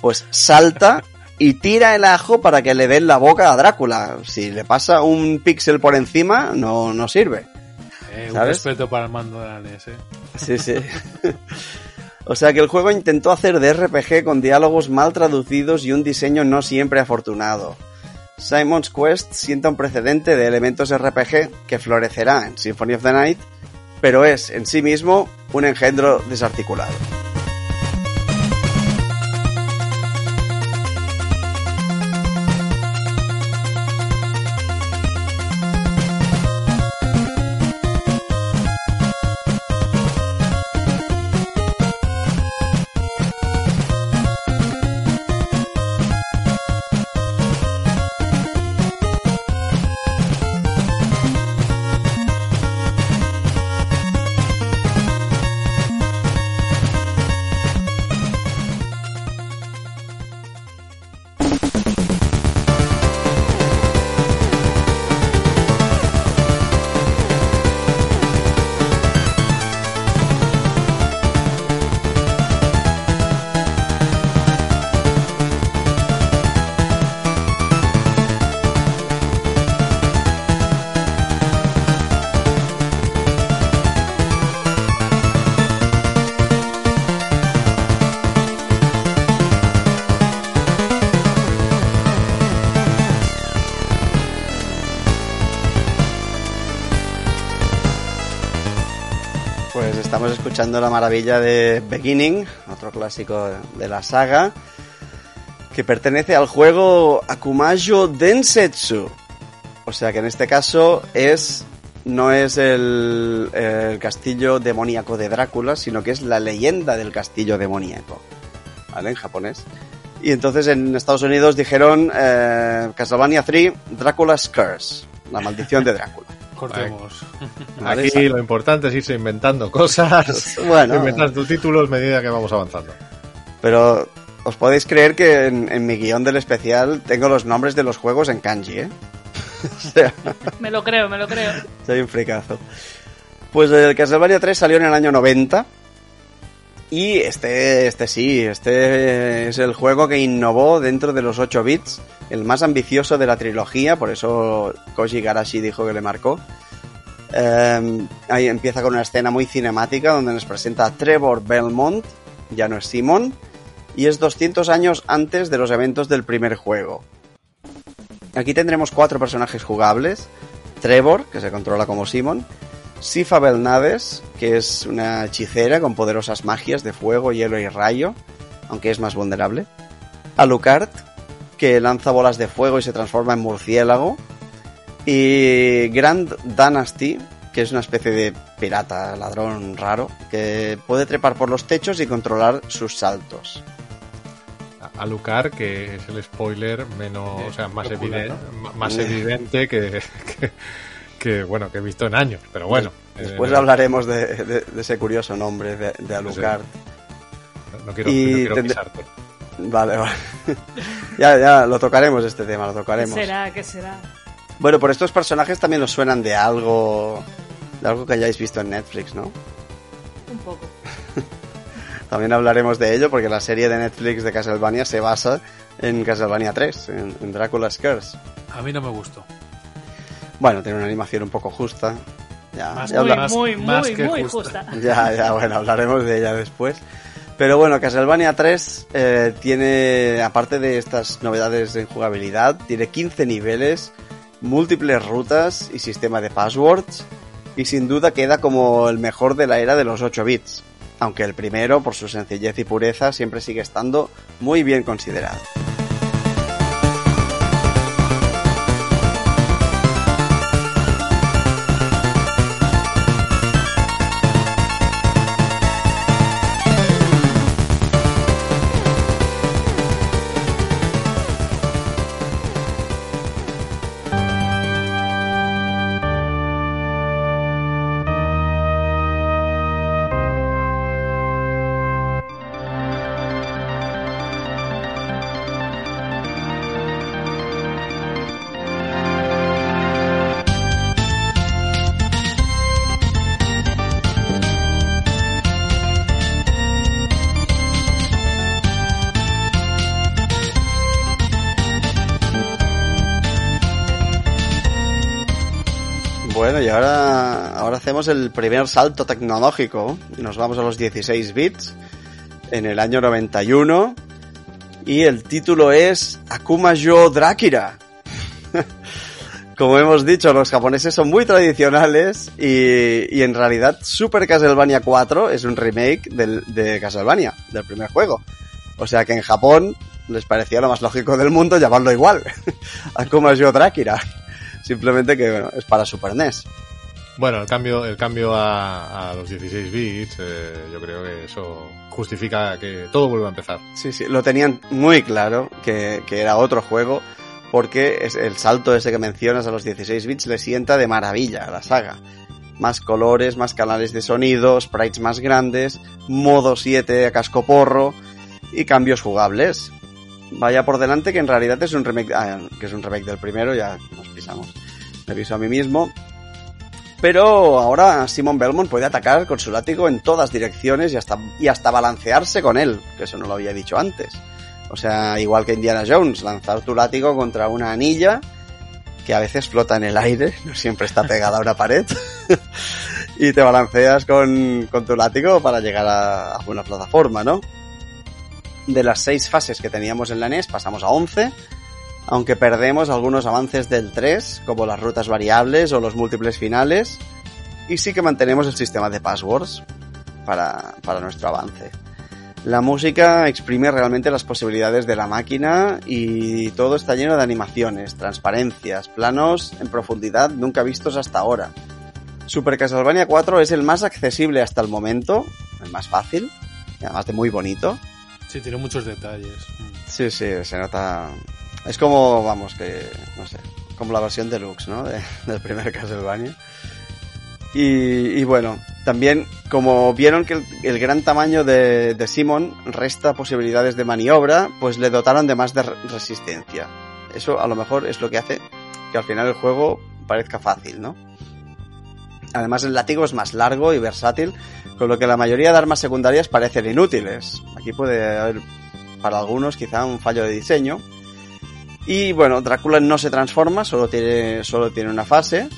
pues salta y tira el ajo para que le den la boca a Drácula. Si le pasa un píxel por encima, no, no sirve. Eh, un respeto para el mando de la NES, eh. Sí, sí. O sea que el juego intentó hacer de RPG con diálogos mal traducidos y un diseño no siempre afortunado. Simon's Quest sienta un precedente de elementos RPG que florecerá en Symphony of the Night, pero es en sí mismo un engendro desarticulado. Escuchando la maravilla de Beginning, otro clásico de la saga, que pertenece al juego Akumajo Densetsu. O sea que en este caso es no es el, castillo demoníaco de Drácula, sino que es la leyenda del castillo demoníaco, ¿vale? En japonés. Y entonces en Estados Unidos dijeron eh, Castlevania 3, Dracula's Curse, la maldición de Drácula. Cortemos. Aquí lo importante es irse inventando cosas, Bueno. inventar tus títulos a medida que vamos avanzando. Pero os podéis creer que en, en mi guion del especial tengo los nombres de los juegos en kanji, ¿eh? o sea, Me lo creo, me lo creo. soy un fricazo. Pues el Castlevania 3 salió en el año 90. Y este, este sí, este es el juego que innovó dentro de los 8 bits, el más ambicioso de la trilogía, por eso Koji Garashi dijo que le marcó. Eh, ahí empieza con una escena muy cinemática donde nos presenta Trevor Belmont, ya no es Simon, y es 200 años antes de los eventos del primer juego. Aquí tendremos cuatro personajes jugables. Trevor, que se controla como Simon. Sifa Belnades, que es una hechicera con poderosas magias de fuego, hielo y rayo, aunque es más vulnerable. Alucard, que lanza bolas de fuego y se transforma en murciélago. Y Grand Dynasty, que es una especie de pirata, ladrón raro, que puede trepar por los techos y controlar sus saltos. A Lucar, que es el spoiler menos, o sea, más, evidente, más evidente que, que, que, bueno, que he visto en años, pero bueno. Después eh, hablaremos de, de- de ese curioso nombre de, de Alucard. No quiero, y no quiero tendré- pisarte. Vale, vale. ya, ya, lo tocaremos este tema, lo ¿Qué tocaremos. será? ¿Qué será? Bueno, por estos personajes también nos suenan de algo de algo que hayáis visto en Netflix, ¿no? Un poco. También hablaremos de ello porque la serie de Netflix de Castlevania se basa en Castlevania 3, en, en Dracula's Curse. A mí no me gustó. Bueno, tiene una animación un poco justa. Ya, Más ya Muy, habla- muy, más muy, que muy justa. justa. Ya, ya, bueno, hablaremos de ella después. Pero bueno, Castlevania 3 eh, tiene, aparte de estas novedades en jugabilidad, tiene 15 niveles, múltiples rutas y sistema de passwords. Y sin duda queda como el mejor de la era de los 8 bits. Aunque el primero, por su sencillez y pureza, siempre sigue estando muy bien considerado. El primer salto tecnológico. Nos vamos a los 16 bits en el año 91. Y el título es Akuma Jo Drakira. Como hemos dicho, los japoneses son muy tradicionales y, y en realidad Super Castlevania 4 es un remake de Castlevania, del primer juego. O sea que en Japón les parecía lo más lógico del mundo llamarlo igual. Akuma Jo Drakira. Simplemente que es para Super NES. Bueno, el cambio, el cambio a, a los 16 bits, eh, yo creo que eso justifica que todo vuelva a empezar. Sí, sí, lo tenían muy claro que, que era otro juego porque es el salto ese que mencionas a los 16 bits le sienta de maravilla a la saga. Más colores, más canales de sonido, sprites más grandes, modo 7 a cascoporro y cambios jugables. Vaya por delante que en realidad es un remake, ah, que es un remake del primero, ya nos pisamos. Me aviso a mí mismo. Pero ahora Simon Belmont puede atacar con su látigo en todas direcciones y hasta, y hasta balancearse con él, que eso no lo había dicho antes. O sea, igual que Indiana Jones, lanzar tu látigo contra una anilla que a veces flota en el aire, no siempre está pegada a una pared, y te balanceas con, con tu látigo para llegar a, a una plataforma, ¿no? De las seis fases que teníamos en la NES pasamos a 11, aunque perdemos algunos avances del 3, como las rutas variables o los múltiples finales, y sí que mantenemos el sistema de passwords para, para nuestro avance. La música exprime realmente las posibilidades de la máquina y todo está lleno de animaciones, transparencias, planos en profundidad nunca vistos hasta ahora. Super Castlevania 4 es el más accesible hasta el momento, el más fácil, y además de muy bonito. Sí, tiene muchos detalles. Sí, sí, se nota. Es como, vamos, que, no sé, como la versión deluxe, ¿no? De- del primer Castlevania. Y, y bueno, también, como vieron que el, gran tamaño de, de Simon resta posibilidades de maniobra, pues le dotaron de más de re- resistencia. Eso a lo mejor es lo que hace que al final el juego parezca fácil, ¿no? Además el látigo es más largo y versátil, con lo que la mayoría de armas secundarias parecen inútiles. Aquí puede haber para algunos quizá un fallo de diseño. Y bueno, Drácula no se transforma, solo tiene, solo tiene una fase.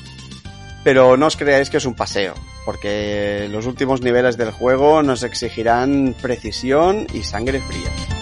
Pero no os creáis que es un paseo, porque los últimos niveles del juego nos exigirán precisión y sangre fría.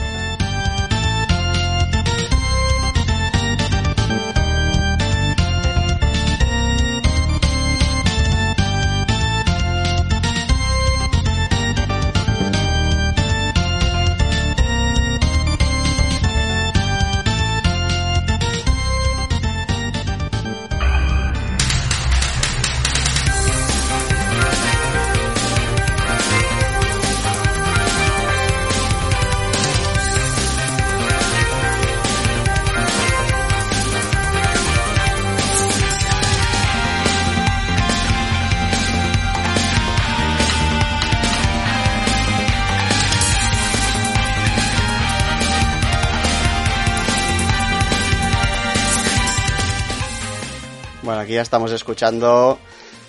Aquí ya estamos escuchando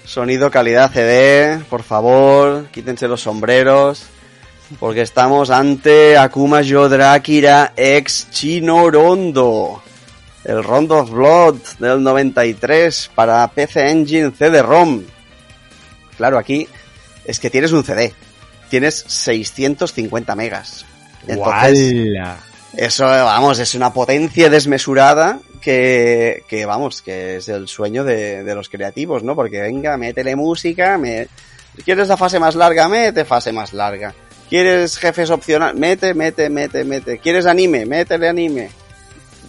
Sonido calidad CD, por favor, quítense los sombreros. Porque estamos ante Akuma Jodrakira ex Chino Rondo. El Rondo of Blood del 93 para PC Engine CD-ROM. Claro, aquí es que tienes un CD. Tienes 650 megas. Entonces, eso, vamos, es una potencia desmesurada que, vamos, que es el sueño de, de los creativos, ¿no? Porque venga, métele música, me... ¿Quieres la fase más larga? Mete fase más larga. ¿Quieres jefes opcionales? Mete, mete, mete, mete. ¿Quieres anime? Métele anime.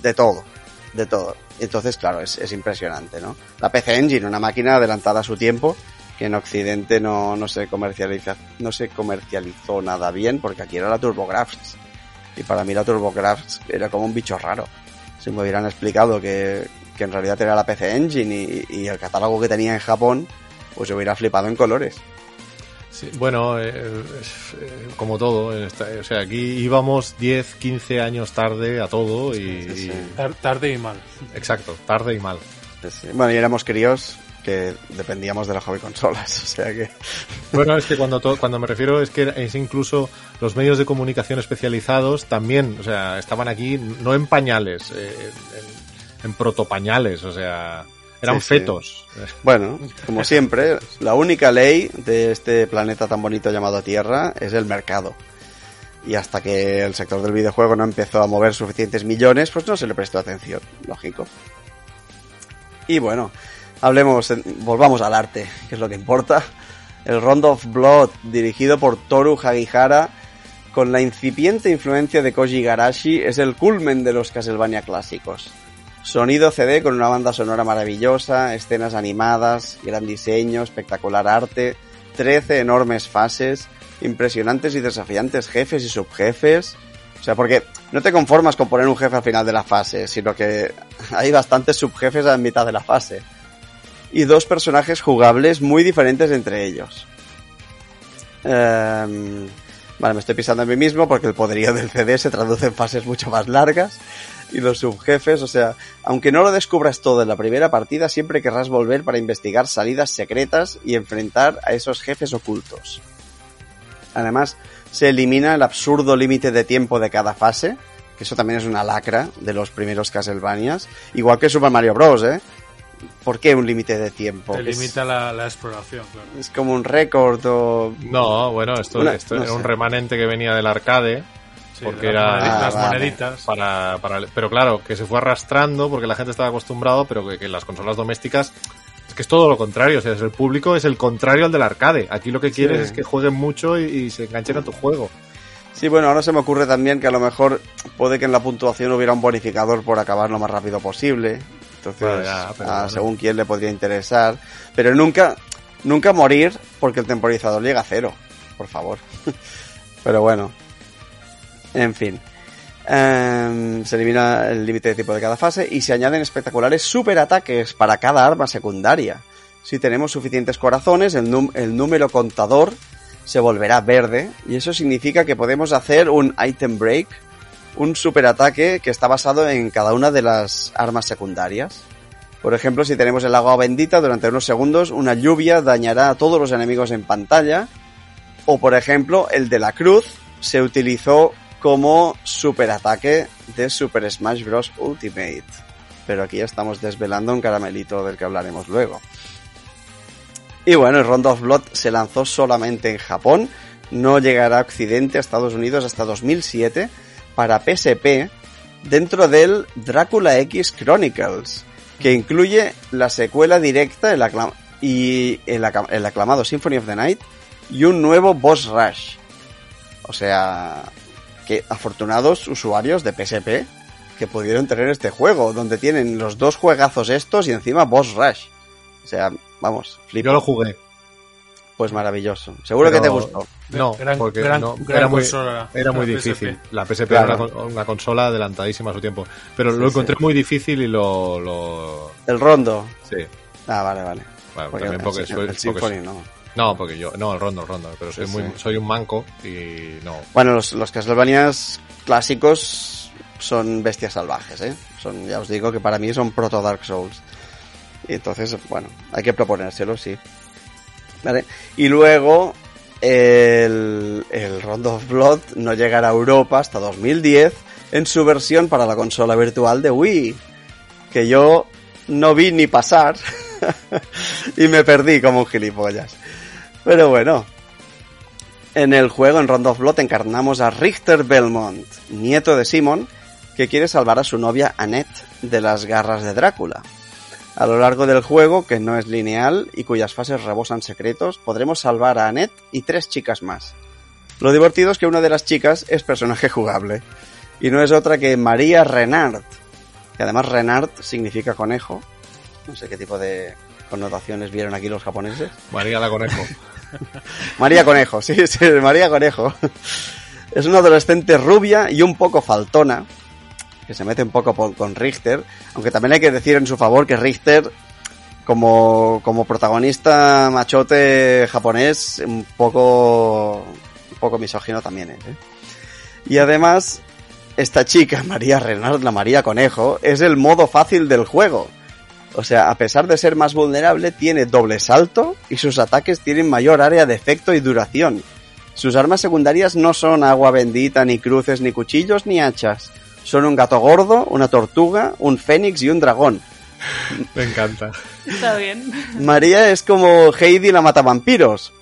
De todo, de todo. Entonces, claro, es, es impresionante, ¿no? La PC Engine, una máquina adelantada a su tiempo, que en Occidente no, no se comercializa, no se comercializó nada bien, porque aquí era la TurboGrafx. Y para mí la TurboGrafx era como un bicho raro. Si me hubieran explicado que, que en realidad era la PC Engine y, y el catálogo que tenía en Japón, pues yo hubiera flipado en colores. Sí, bueno, eh, es, eh, como todo, en esta- o sea, aquí íbamos 10, 15 años tarde a todo y, Sí, sí. Tar- tarde y mal. y- exacto, tarde y mal. Sí, sí. Bueno, y éramos críos que dependíamos de las hobby consolas, o sea que... Bueno, es que cuando to- cuando me refiero es que es incluso los medios de comunicación especializados también, o sea, estaban aquí no en pañales, eh, en, en protopañales, o sea, eran Sí, sí. fetos. Bueno, como siempre, la única ley de este planeta tan bonito llamado Tierra es el mercado. Y hasta que el sector del videojuego no empezó a mover suficientes millones, pues no se le prestó atención, lógico. Y bueno, hablemos, volvamos al arte, que es lo que importa. El Rondo of Blood, dirigido por Toru Hagihara, con la incipiente influencia de Koji Garashi, es el culmen de los Castlevania clásicos. Sonido CD con una banda sonora maravillosa, escenas animadas, gran diseño, espectacular arte, 13 enormes fases, impresionantes y desafiantes jefes y subjefes. O sea, porque no te conformas con poner un jefe al final de la fase, sino que hay bastantes subjefes a mitad de la fase. Y dos personajes jugables muy diferentes entre ellos. Em, vale, me estoy pisando a mí mismo porque el poderío del CD se traduce en fases mucho más largas. Y los subjefes, o sea, aunque no lo descubras todo en la primera partida, siempre querrás volver para investigar salidas secretas y enfrentar a esos jefes ocultos. Además, se elimina el absurdo límite de tiempo de cada fase, que eso también es una lacra de los primeros Castlevanias, igual que Super Mario Bros, ¿eh? ¿Por qué un límite de tiempo? Te Es- limita la, la exploración, claro. es como un récord o No, bueno, esto, Una- esto no era un remanente que venía del arcade. Sí, Porque era- Ah, las vale. moneditas. Para, para, pero claro, que se fue arrastrando porque la gente estaba acostumbrado, pero que, las consolas domésticas es que es todo lo contrario. O sea, es el público es el contrario al del arcade. Aquí lo que quieres Sí. es que jueguen mucho y, y se enganchen a tu juego. Sí, bueno, ahora se me ocurre también que a lo mejor puede que en la puntuación hubiera un bonificador por acabar lo más rápido posible. Entonces, Bueno, ya, pero a bueno. según quién le podría interesar. Pero nunca, nunca morir porque el temporizador llega a cero. Por favor. pero bueno. En fin. Em, se elimina el límite de tiempo de cada fase y se añaden espectaculares superataques para cada arma secundaria. Si tenemos suficientes corazones, el número contador se volverá verde y eso significa que podemos hacer un item break, un superataque que está basado en cada una de las armas secundarias. Por ejemplo, si tenemos el agua bendita durante unos segundos, una lluvia dañará a todos los enemigos en pantalla. O por ejemplo, el de la cruz se utilizó como superataque de Super Smash Bros. Ultimate. Pero aquí ya estamos desvelando un caramelito del que hablaremos luego. Y bueno, el Rondo of Blood se lanzó solamente en Japón, no llegará a Occidente, a Estados Unidos hasta 2007, para PSP, dentro del Drácula X Chronicles, que incluye la secuela directa el y el aclamado Symphony of the Night y un nuevo Boss Rush. O sea, que afortunados usuarios de PSP que pudieron tener este juego, donde tienen los dos juegazos estos y encima Boss Rush. O sea, vamos, flipo. Yo lo jugué. Pues maravilloso. Seguro Pero- que te gustó. No, Gran- porque gran- no, gran era muy, consola, era muy difícil. PSP. La PSP Claro. era una, con- una consola adelantadísima a su tiempo. Pero Sí, lo encontré sí. muy difícil y lo... lo El rondo. sí. Ah, vale, vale. Bueno, Porque también porque el, soy... el porque Symphony soy- no. no, porque yo... No, el rondo, el rondo. Pero soy, Sí, muy, sí. soy un manco y no. Bueno, los, los Castlevanias clásicos son bestias salvajes, ¿eh? Son, ya os digo que para mí son proto Dark Souls. Y entonces, bueno, hay que proponérselo, sí. ¿Vale? Y luego el, el Rondo of Blood no llegará a Europa hasta 2010 en su versión para la consola virtual de Wii, que yo no vi ni pasar y me perdí como un gilipollas. Pero bueno, en el juego, en Rondo of Blood, encarnamos a Richter Belmont, nieto de Simon, que quiere salvar a su novia Annette de las garras de Drácula. A lo largo del juego, que no es lineal y cuyas fases rebosan secretos, podremos salvar a Annette y tres chicas más. Lo divertido es que una de las chicas es personaje jugable, y no es otra que María Renard, que además Renard significa conejo. No sé qué tipo de connotaciones vieron aquí los japoneses. María la Conejo. María Conejo, sí, sí, María Conejo. Es una adolescente rubia y un poco faltona, que se mete un poco con Richter, aunque también hay que decir en su favor que Richter, como, como protagonista machote japonés, un poco, un poco misógino también. ¿eh? Y además, esta chica, María Renard, la María Conejo, es el modo fácil del juego. O sea, a pesar de ser más vulnerable, tiene doble salto y sus ataques tienen mayor área de efecto y duración. Sus armas secundarias no son agua bendita, ni cruces, ni cuchillos, ni hachas. Son un gato gordo, una tortuga, un fénix y un dragón. Me encanta. Está bien. María es como Heidi la matavampiros.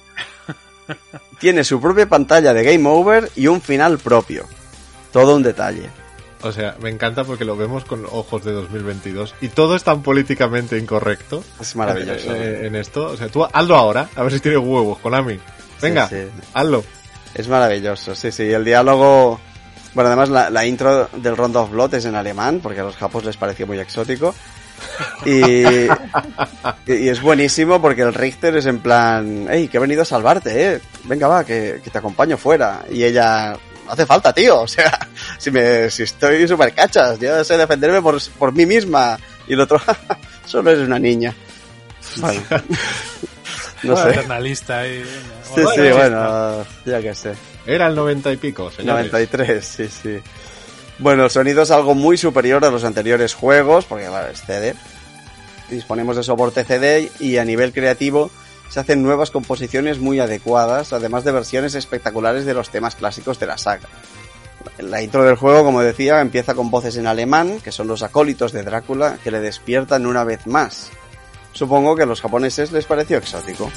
Tiene su propia pantalla de Game Over y un final propio. Todo un detalle. O sea, me encanta porque lo vemos con ojos de 2022 y todo es tan políticamente incorrecto. Es maravilloso. eh, en esto. O sea, tú hazlo ahora, a ver si tiene huevos, Konami. Venga, Sí, sí. hazlo. Es maravilloso, sí, sí. El diálogo. Bueno, además la, intro del Rondo of Blood es en alemán, porque a los japos les pareció muy exótico. Y, es buenísimo porque el Richter es en plan, hey, que he venido a salvarte, eh. Venga, va, que, te acompaño fuera. Y ella, hace falta, tío. O sea, si me, si estoy súper cachas, yo sé defenderme por, por mí misma. Y el otro, solo eres una niña. Bueno, no sé. Paternalista ahí. Sí, Bueno, sí, bueno, ya que sé. Era el 90 y pico, señores. 93, sí, sí. Bueno, el sonido es algo muy superior a los anteriores juegos, porque claro, es CD. Disponemos de soporte CD y a nivel creativo se hacen nuevas composiciones muy adecuadas, además de versiones espectaculares de los temas clásicos de la saga. La intro del juego, como decía, empieza con voces en alemán, que son los acólitos de Drácula, que le despiertan una vez más. Supongo que a los japoneses les pareció exótico.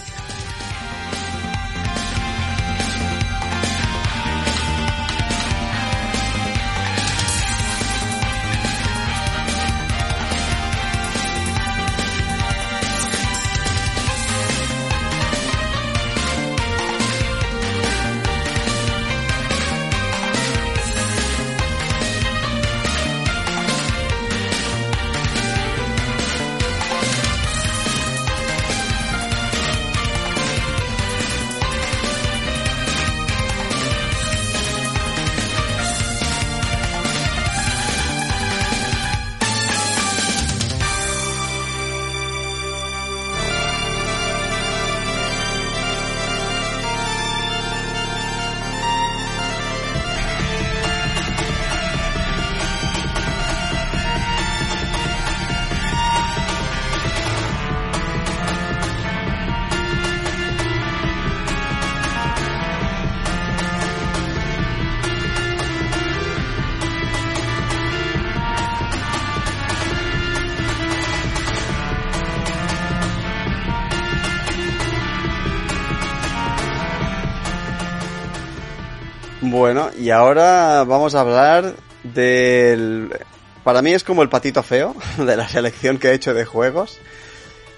Y ahora vamos a hablar del... Para mí es como el patito feo de la selección que he hecho de juegos.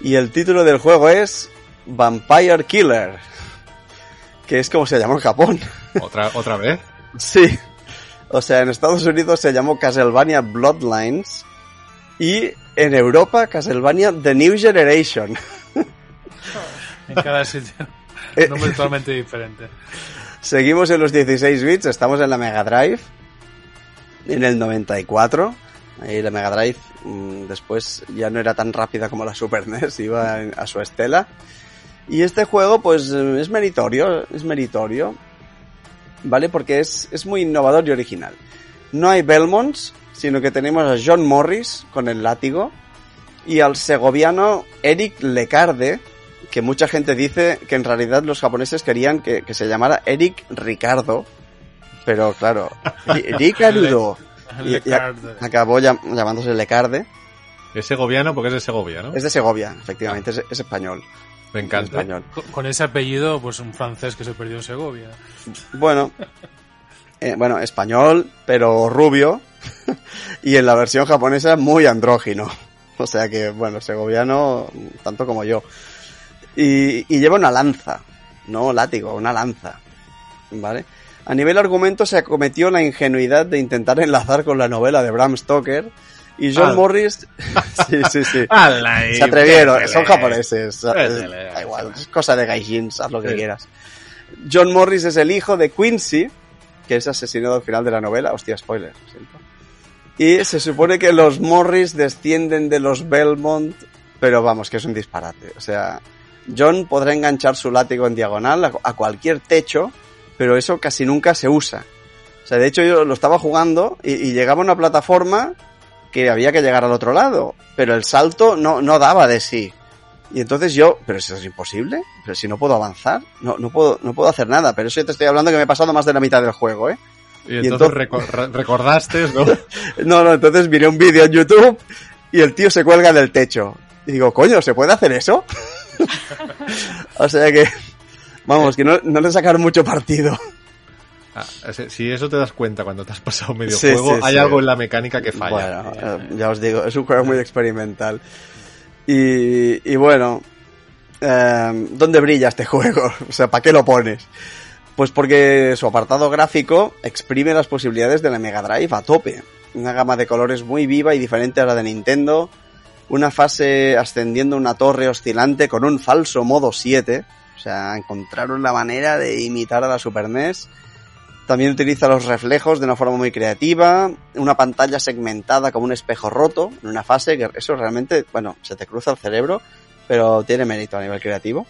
Y el título del juego es Vampire Killer. Que es como se llamó en Japón. ¿Otra, ¿Otra vez? Sí. O sea, en Estados Unidos se llamó Castlevania Bloodlines. Y en Europa, Castlevania The New Generation. En cada sitio. Eh. Un nombre totalmente diferente. Seguimos en los 16 bits, estamos en la Mega Drive. En el 94. Ahí la Mega Drive mm, después ya no era tan rápida como la Super NES, iba en- a su estela. Y este juego, pues, eh, es meritorio, es meritorio. ¿Vale? Porque es, es muy innovador y original. No hay Belmonts, sino que tenemos a John Morris con el látigo y al segoviano Eric Lecarde, que mucha gente dice que en realidad los japoneses querían que, que se llamara Eric Ricardo, pero claro, Ri- Ricardo. Y, y a- acabó llam- llamándose Lecarde. Es segoviano porque es de Segovia, ¿no? Es de Segovia, efectivamente, es, es español. Me Es encanta. español. Con- Con ese apellido, pues un francés que se perdió en Segovia. Bueno, eh, bueno, español, pero rubio. y en la versión japonesa muy andrógino. O sea que, bueno, segoviano tanto como yo. Y, y lleva una lanza, no látigo, una lanza. ¿Vale? A nivel argumento se acometió la ingenuidad de intentar enlazar con la novela de Bram Stoker. Y John. Morris... sí, sí, sí. ¡Hala, y Se atrevieron, pétele! son japoneses. Pétele, Da igual, es cosa de gaijins, haz lo que Sí. quieras. John Morris es el hijo de Quincy, que es asesinado al final de la novela. Hostia, spoiler, lo siento. Y se supone que los Morris descienden de los Belmont, pero vamos, que es un disparate. O sea, John podrá enganchar su látigo en diagonal a, cualquier techo, pero eso casi nunca se usa. O sea, de hecho yo lo estaba jugando y, y llegaba a una plataforma que había que llegar al otro lado, pero el salto no, no daba de sí. Y entonces yo, pero eso es imposible, pero si no puedo avanzar, no, no puedo, no puedo hacer nada, pero eso yo te estoy hablando que me he pasado más de la mitad del juego, ¿eh? Y Y entonces, entonces- reco- re- recordaste, ¿no? No, no, entonces miré un vídeo en YouTube y el tío se cuelga del techo. Y digo, coño, ¿se puede hacer eso? o sea que, vamos, que no, no le sacaron mucho partido. Ah, si eso te das cuenta cuando te has pasado medio Sí, juego, sí, hay sí. algo en la mecánica que falla. Bueno, eh, ya os digo, es un juego muy experimental. Y, y bueno, eh, ¿dónde brilla este juego? O sea, ¿para qué lo pones? Pues porque su apartado gráfico exprime las posibilidades de la Mega Drive a tope. Una gama de colores muy viva y diferente a la de Nintendo. Una fase ascendiendo una torre oscilante con un falso modo 7. O sea, encontraron la manera de imitar a la Super NES. También utiliza los reflejos de una forma muy creativa, una pantalla segmentada como un espejo roto en una fase que eso realmente, bueno, se te cruza el cerebro, pero tiene mérito a nivel creativo.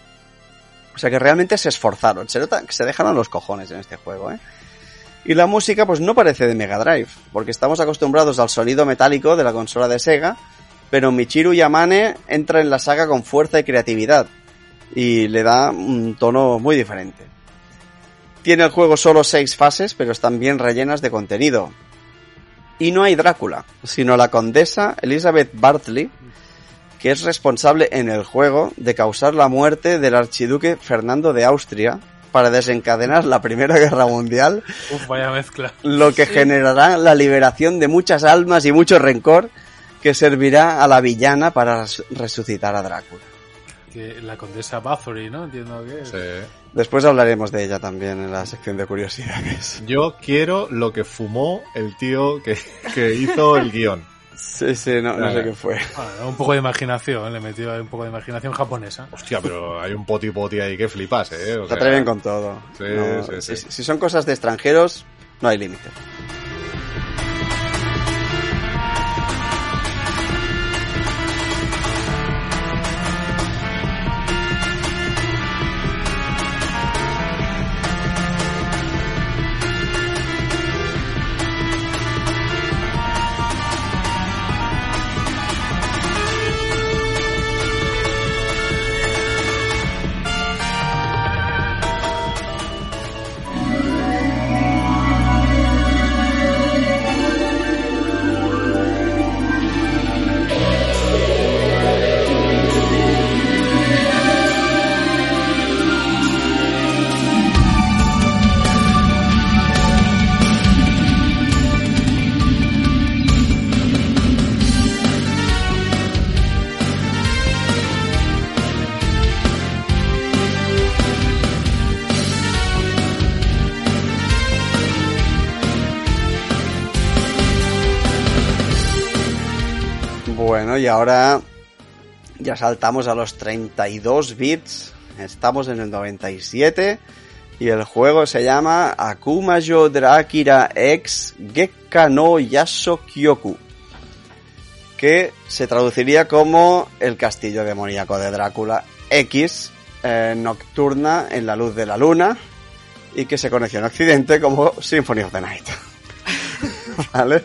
O sea que realmente se esforzaron, se nota se dejaron los cojones en este juego, ¿eh? Y la música pues no parece de Mega Drive, porque estamos acostumbrados al sonido metálico de la consola de Sega, pero Michiru Yamane entra en la saga con fuerza y creatividad y le da un tono muy diferente. Tiene el juego solo seis fases, pero están bien rellenas de contenido. Y no hay Drácula, sino la condesa Elizabeth Bartley, que es responsable en el juego de causar la muerte del archiduque Fernando de Austria para desencadenar la Primera Guerra Mundial, Uf, vaya mezcla. lo que generará la liberación de muchas almas y mucho rencor que servirá a la villana para res- resucitar a Drácula. Que la condesa Bathory, ¿no? Entiendo que es. Sí. Después hablaremos de ella también en la sección de curiosidades. Yo quiero lo que fumó el tío que, que hizo el guion. Sí, sí, no, no sé qué fue. Bueno, un poco de imaginación, le metió ahí un poco de imaginación japonesa. Hostia, pero hay un poti poti ahí que flipas, ¿eh? O Se sea, atreven con todo. Sí, No, sí, sí. Si, si son cosas de extranjeros, no hay límite. Ahora ya saltamos a los 32 bits. Estamos en el 97 y el juego se llama Akumajo Drakira X Gekka no Yaso Kyoku. Que se traduciría como El castillo demoníaco de Drácula X eh, nocturna en la luz de la luna y que se conoció en Occidente como Symphony of the Night. ¿Vale?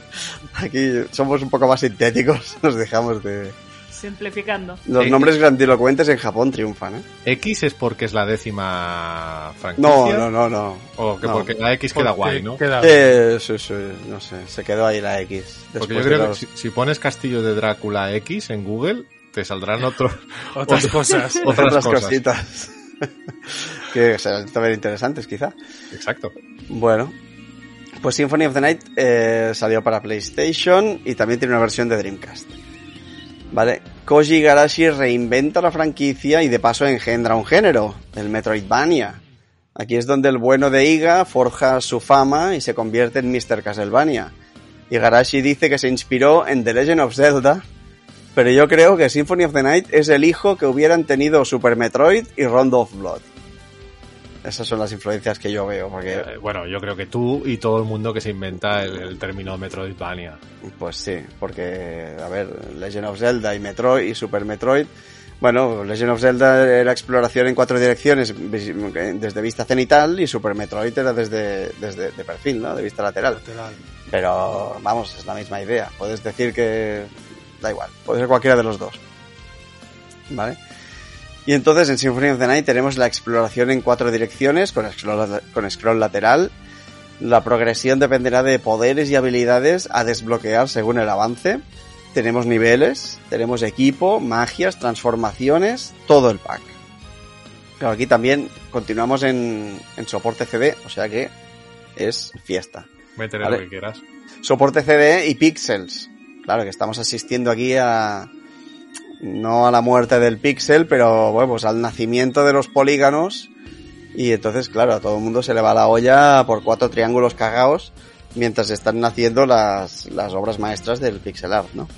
Aquí somos un poco más sintéticos, nos dejamos de, Simplificando. Los X. nombres grandilocuentes en Japón triunfan, ¿eh? ¿X es porque es la décima franquicia? No, no, no, no. O que No. porque la X queda Porque guay, ¿no? queda- Eh, sí, sí, no sé, se quedó ahí la X. Porque yo creo los- que si, si pones Castillo de Drácula X en Google, te saldrán otros Otras cosas. otras otras cosas. cositas. que serán también interesantes, quizá. Exacto. Bueno, pues Symphony of the Night eh, salió para PlayStation y también tiene una versión de Dreamcast. Vale, Koji Igarashi reinventa la franquicia y de paso engendra un género, el Metroidvania. Aquí es donde el bueno de Iga forja su fama y se convierte en Mr. Castlevania. Igarashi dice que se inspiró en The Legend of Zelda, pero yo creo que Symphony of the Night es el hijo que hubieran tenido Super Metroid y Rondo of Blood. Esas son las influencias que yo veo, porque Eh, bueno, yo creo que tú y todo el mundo que se inventa el, el término Metroidvania. Pues sí, porque, a ver, Legend of Zelda y Metroid y Super Metroid. Bueno, Legend of Zelda era exploración en cuatro direcciones vis- desde vista cenital y Super Metroid era desde, desde de perfil, ¿no? De vista lateral. Lateral. Pero, vamos, es la misma idea. Puedes decir que da igual, puede ser cualquiera de los dos. ¿Vale? Y entonces en Symphony of the Night tenemos la exploración en cuatro direcciones con scroll, con scroll lateral. La progresión dependerá de poderes y habilidades a desbloquear según el avance. Tenemos niveles, tenemos equipo, magias, transformaciones, todo el pack. Claro, aquí también continuamos en, en soporte CD, o sea que es fiesta Métele Vale. lo que quieras. soporte CD y píxeles. Claro que estamos asistiendo aquí a no a la muerte del píxel, pero bueno, pues al nacimiento de los polígonos y entonces, claro, a todo el mundo se le va la olla por cuatro triángulos cagados mientras están naciendo las, las obras maestras del pixel art, ¿no?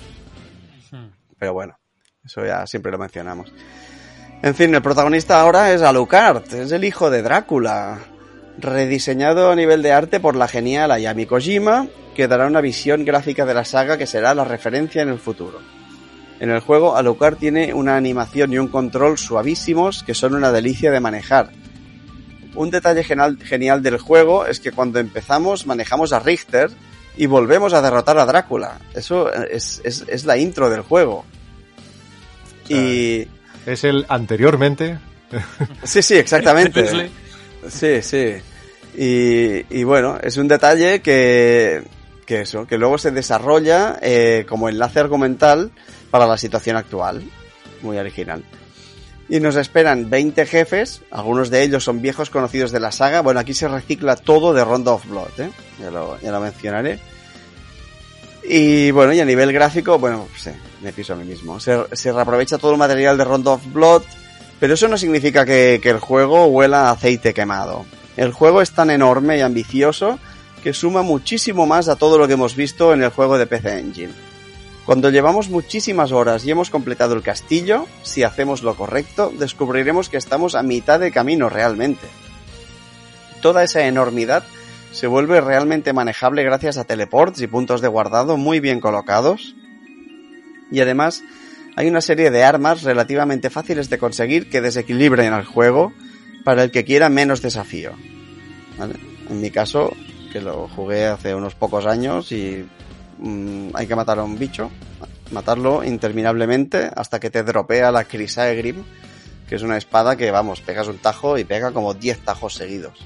Pero bueno, eso ya siempre lo mencionamos. En fin, el protagonista ahora es Alucard, es el hijo de Drácula, rediseñado a nivel de arte por la genial Ayami Kojima, que dará una visión gráfica de la saga que será la referencia en el futuro. En el juego, Alucard tiene una animación y un control suavísimos que son una delicia de manejar. Un detalle genial, del juego es que cuando empezamos manejamos a Richter y volvemos a derrotar a Drácula. Eso es, es- es la intro del juego. Y... Es el anteriormente. Sí, sí, exactamente. Sí, sí. Y, y bueno, es un detalle que, que eso, que luego se desarrolla eh, como enlace argumental para la situación actual. Muy original. Y nos esperan 20 jefes, algunos de ellos son viejos conocidos de la saga. Bueno, aquí se recicla todo de Rondo of Blood, ¿eh? ya, lo, mencionaré. Y bueno, y a nivel gráfico, bueno, sí, me piso a mí mismo. Se, reaprovecha todo el material de Rondo of Blood, pero eso no significa que el juego huela a aceite quemado. El juego es tan enorme y ambicioso que suma muchísimo más a todo lo que hemos visto en el juego de PC Engine. Cuando llevamos muchísimas horas y hemos completado el castillo, si hacemos lo correcto, descubriremos que estamos a mitad de camino realmente. Toda esa enormidad se vuelve realmente manejable gracias a teleports y puntos de guardado muy bien colocados. Y además, hay una serie de armas relativamente fáciles de conseguir que desequilibren al juego para el que quiera menos desafío. En mi caso, que lo jugué hace unos pocos años y mm, hay que matar a un bicho, matarlo interminablemente hasta que te dropea la Chrysaegrim, que es una espada que, vamos, pegas un tajo y pega como 10 tajos seguidos.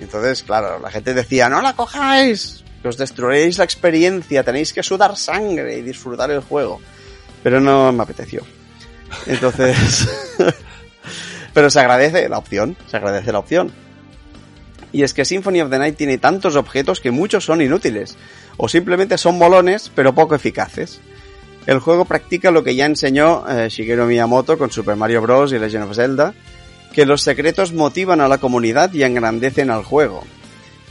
Entonces, claro, la gente decía, no la cojáis, que os destruiréis la experiencia, tenéis que sudar sangre y disfrutar el juego. Pero no me apeteció. Entonces, pero se agradece la opción, se agradece la opción. Y es que Symphony of the Night tiene tantos objetos que muchos son inútiles, o simplemente son molones pero poco eficaces. El juego practica lo que ya enseñó eh, Shigeru Miyamoto con Super Mario Bros. y Legend of Zelda, que los secretos motivan a la comunidad y engrandecen al juego.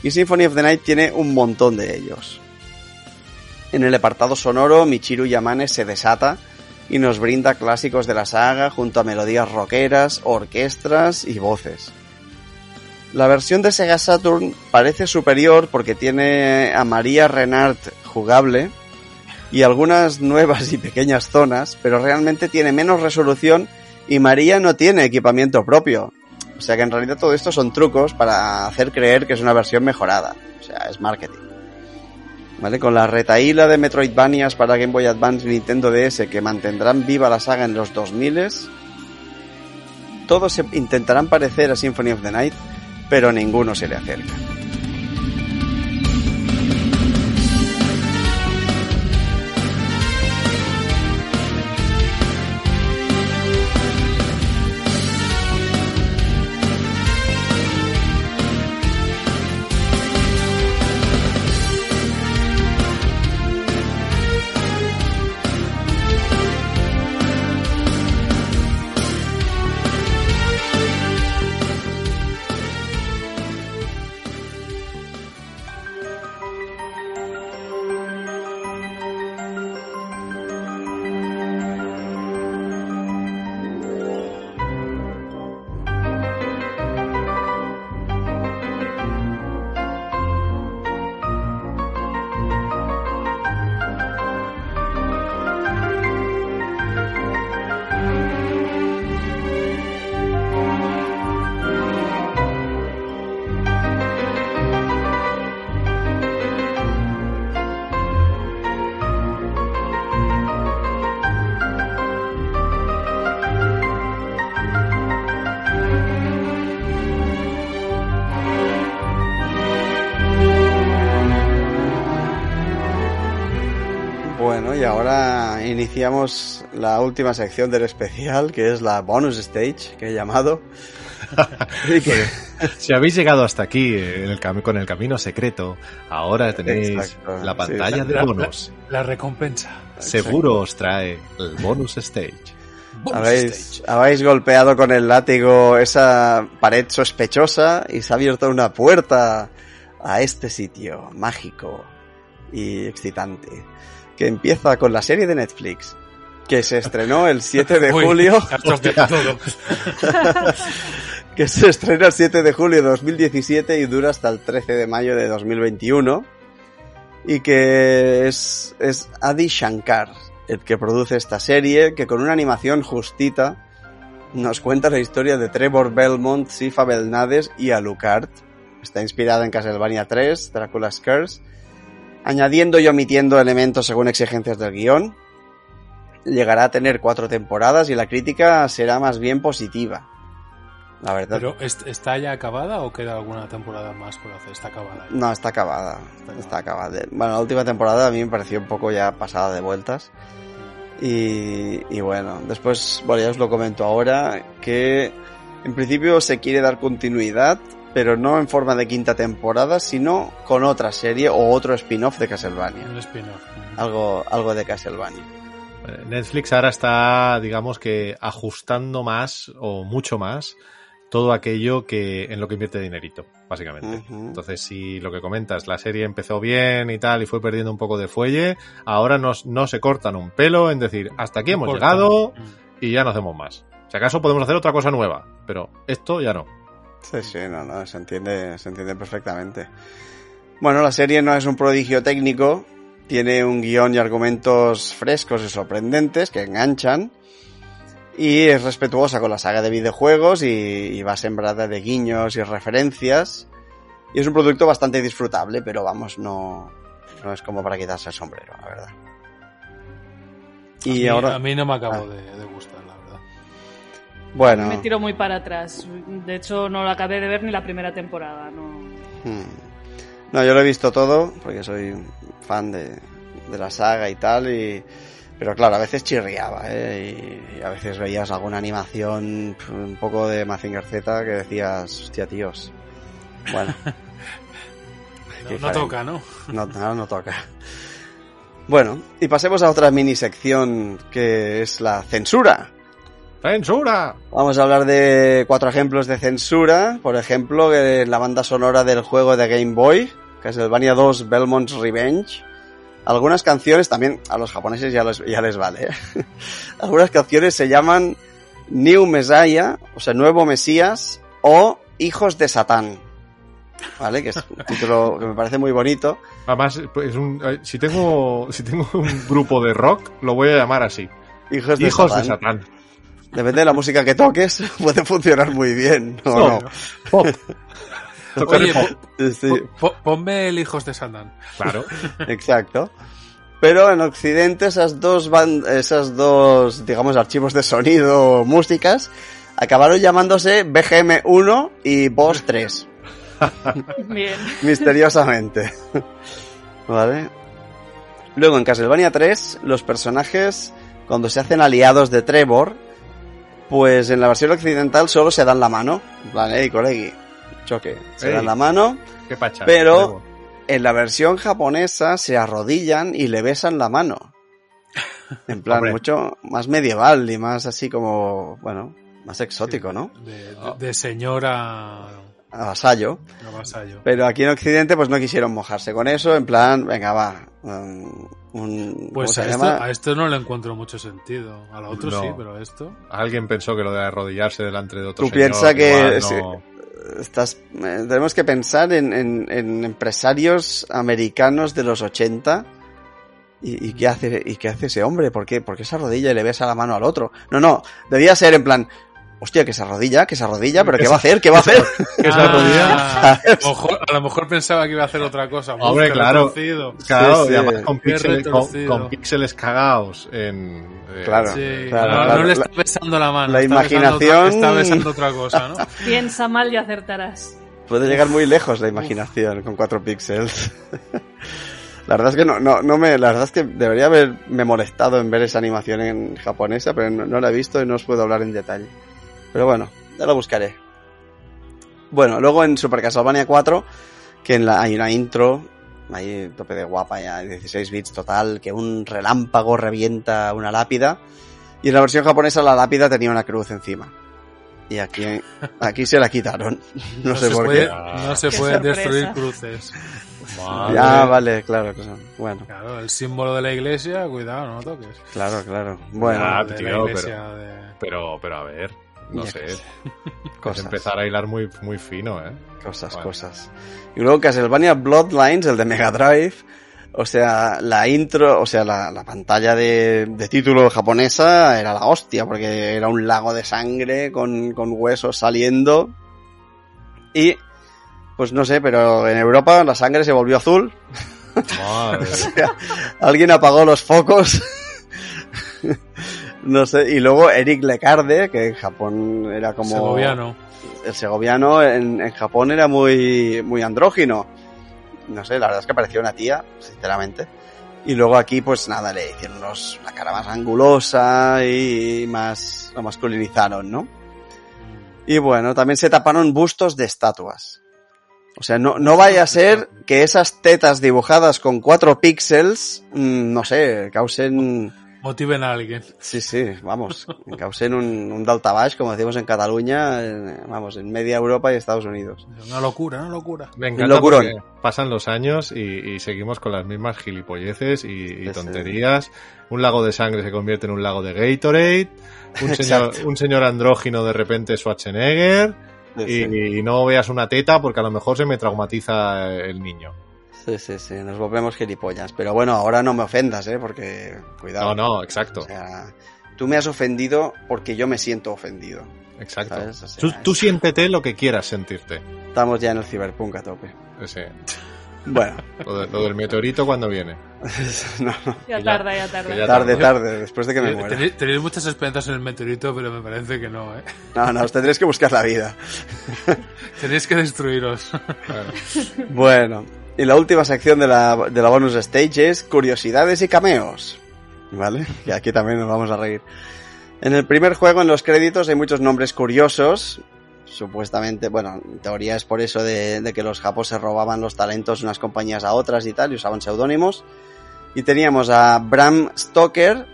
Y Symphony of the Night tiene un montón de ellos. En el apartado sonoro, Michiru Yamane se desata y nos brinda clásicos de la saga junto a melodías rockeras, orquestas y voces. La versión de Sega Saturn parece superior porque tiene a María Renard jugable y algunas nuevas y pequeñas zonas, pero realmente tiene menos resolución y María no tiene equipamiento propio. O sea que en realidad todo esto son trucos para hacer creer que es una versión mejorada. O sea, es marketing. ¿vale? Con la retaíla de Metroidvanias para Game Boy Advance y Nintendo DS que mantendrán viva la saga en los 2000 todos se intentarán parecer a Symphony of the Night, pero ninguno se le acerca. La última sección del especial, que es la bonus stage, que he llamado. Que- Si habéis llegado hasta aquí eh, en el con el camino secreto, ahora tenéis Exacto, la sí. pantalla de La- bonus. La recompensa. Seguro os trae el bonus stage. Habéis, stage. habéis golpeado con el látigo esa pared sospechosa y se ha abierto una puerta a este sitio mágico y excitante, que empieza con la serie de Netflix, que se estrenó el 7 de Uy, julio. todo. que se estrena el 7 de julio de 2017 y dura hasta el 13 de mayo de 2021. Y que es, es Adi Shankar el que produce esta serie, que con una animación justita nos cuenta la historia de Trevor Belmont, Sifa Belnades y Alucard. Está inspirada en Castlevania 3, Dracula's Curse, añadiendo y omitiendo elementos según exigencias del guion. Llegará a tener cuatro temporadas y la crítica será más bien positiva. La verdad. Pero ¿est- ¿está ya acabada o queda alguna temporada más por hacer? Está acabada. No, está acabada. Está acabada. Bueno, la última temporada a mí me pareció un poco ya pasada de vueltas. Y, y bueno, después, bueno, ya os lo comento ahora, que en principio se quiere dar continuidad, pero no en forma de quinta temporada, sino con otra serie o otro spin-off de Castlevania. Un spin-off. Algo, algo de Castlevania. Eh, Netflix ahora está, digamos que, ajustando más o mucho más todo aquello que en lo que invierte dinerito, básicamente. Entonces, si lo que comentas, la serie empezó bien y tal y fue perdiendo un poco de fuelle, ahora nos, no se cortan un pelo en decir, hasta aquí hemos llegado Mm. y ya no hacemos más. Si acaso podemos hacer otra cosa nueva, pero esto ya no. Sí, sí, no, no, se entiende, se entiende perfectamente. Bueno, la serie no es un prodigio técnico, tiene un guion y argumentos frescos y sorprendentes que enganchan, y es respetuosa con la saga de videojuegos y, y va sembrada de guiños y referencias, y es un producto bastante disfrutable, pero vamos, no, no es como para quitarse el sombrero, la verdad. a, Y mí, ahora, a mí no me acabo Ah. de, de gustar, la verdad. bueno, Me tiro muy para atrás. De hecho, no lo acabé de ver ni la primera temporada. No. Hmm. No, yo lo he visto todo, porque soy fan de, de la saga y tal, y... Pero claro, a veces chirriaba, ¿eh? Y, y a veces veías alguna animación un poco de Mazinger Z que decías, hostia, tíos. Bueno, No, toca, ¿no? no, no, no toca. Bueno, y pasemos a otra mini sección que es la censura. ¡Censura! Vamos a hablar de cuatro ejemplos de censura. Por ejemplo, eh, la banda sonora del juego de Game Boy, Castlevania 2 Belmont's Revenge. Algunas canciones también a los japoneses ya les, ya les vale. ¿eh? Algunas canciones se llaman New Messiah, o sea, Nuevo Mesías, o Hijos de Satán. ¿Vale? Que es un título que me parece muy bonito. Además, pues, es un, eh, si, tengo, si tengo un grupo de rock, lo voy a llamar así. Hijos de Hijos Satán. de Satán. Depende de la música que toques, puede funcionar muy bien. ¿o no? No, pop. Oye, po- Sí, po- ponme el Hijos de Sandán. Claro. exacto. Pero en Occidente esas dos ban- esas dos, digamos, archivos de sonido músicas acabaron llamándose BGM1 y Boss 3. Bien. misteriosamente. ¿Vale? Luego en Castlevania 3, los personajes, cuando se hacen aliados de Trevor, pues en la versión occidental solo se dan la mano. Vale, y colegi, choque. Se Ey. dan la mano. Qué pacha. Pero- En la versión japonesa se arrodillan y le besan la mano. En plan, Hombre. mucho más medieval y más así como, bueno, más exótico, ¿no? De, de- de señora A vasallo. a vasallo. Pero aquí en Occidente pues no quisieron mojarse con eso, en plan, venga, va. um, un, ¿cómo Pues a esto, a esto no le encuentro mucho sentido. A lo otro No. sí, pero a esto. Alguien pensó que lo de arrodillarse delante de otro Tú señor, piensa que igual sí. no- Estás, eh, tenemos que pensar en, en- en empresarios americanos de los 80. ¿Y, qué hace, ¿Y qué hace ese hombre? ¿Por qué? ¿Por qué se arrodilla y le besa la mano al otro? No, no, debía ser en plan, hostia, que se arrodilla, que se arrodilla, pero ¿qué va a hacer? ¿Qué va a hacer? que se arrodilla. a, lo mejor, a lo mejor pensaba que iba a hacer otra cosa. Hombre, claro. Claro, Sí, y sí. además con píxeles, con, retorcido. con píxeles cagados en... eh, Claro. Sí, Claro, no, claro. no le está besando la mano. la está besando imaginación- otra- está besando otra cosa, ¿no? Piensa mal y acertarás. Puede llegar muy lejos la imaginación con 4 píxeles. La verdad es que no, no, no me, la verdad es que debería haberme molestado en ver esa animación en japonesa, pero no, no la he visto y no os puedo hablar en detalle. Pero bueno, ya lo buscaré. Bueno, luego en Super Castlevania 4, que en la, hay una intro, ahí tope de guapa ya, 16 bits total, que un relámpago revienta una lápida, y en la versión japonesa la lápida tenía una cruz encima. Y aquí, aquí se la quitaron. No, sé se por puede, qué. No se Qué pueden sorpresa. destruir cruces. madre. Ya, vale, claro. que son- Bueno, Claro, el símbolo de la iglesia, cuidado, no lo toques. claro, claro. Bueno, Ah, de tío, la iglesia de... Pero, pero a ver, no Ya sé. cosas, empezar a hilar muy, muy fino, ¿eh? cosas, Bueno. cosas. Y luego Castlevania Bloodlines, el de Mega Drive. O sea, la intro, o sea, la, la pantalla de, de título japonesa era la hostia, porque era un lago de sangre con, con huesos saliendo. Y, pues no sé, pero en Europa la sangre se volvió azul. Madre. Alguien apagó los focos. no sé, y luego Eric Lecarde, que en Japón era como... Segoviano. El segoviano en, en Japón era muy, muy andrógino. No sé, la verdad es que parecía una tía, sinceramente. Y luego aquí, pues nada, le hicieron los, la cara más angulosa y más, lo masculinizaron, ¿no? Y bueno, también se taparon bustos de estatuas. O sea, no, no vaya a ser que esas tetas dibujadas con cuatro píxeles, mm, no sé, causen, Motiven a alguien. sí, sí, vamos, causen un, un daltabaix, como decimos en Cataluña, en- vamos, en media Europa y Estados Unidos. Una locura, una locura. Me encanta porque pasan los años y, y seguimos con las mismas gilipolleces y, y Sí, sí. tonterías. Un lago de sangre se convierte en un lago de Gatorade. Un señor, un señor andrógino de repente Schwarzenegger. Sí, Y, y no veas una teta porque a lo mejor se me traumatiza el niño. Sí, sí, sí, nos volvemos gilipollas. Pero bueno, ahora no me ofendas, ¿eh? Porque, cuidado. No, no, exacto. O sea, tú me has ofendido porque yo me siento ofendido. Exacto. O sea, Tú, tú siéntete lo que quieras sentirte. Estamos ya en el ciberpunk a tope. Ese, Bueno, lo, de- lo del meteorito cuando viene. no, no, Ya tarda, ya tarda. ya- tarde, tarde, después de que me muera. Tenéis, muchas esperanzas en el meteorito, pero me parece que no, ¿eh? No, no, os tendréis que buscar la vida. Tenéis que destruiros. Claro. Bueno, y la última sección de la, de la bonus stage es curiosidades y cameos. ¿Vale? Y aquí también nos vamos a reír. En el primer juego, en los créditos, hay muchos nombres curiosos. Supuestamente, bueno, en teoría es por eso de, de que los japos se robaban los talentos de unas compañías a otras y tal, y usaban seudónimos. Y teníamos a Bram Stoker,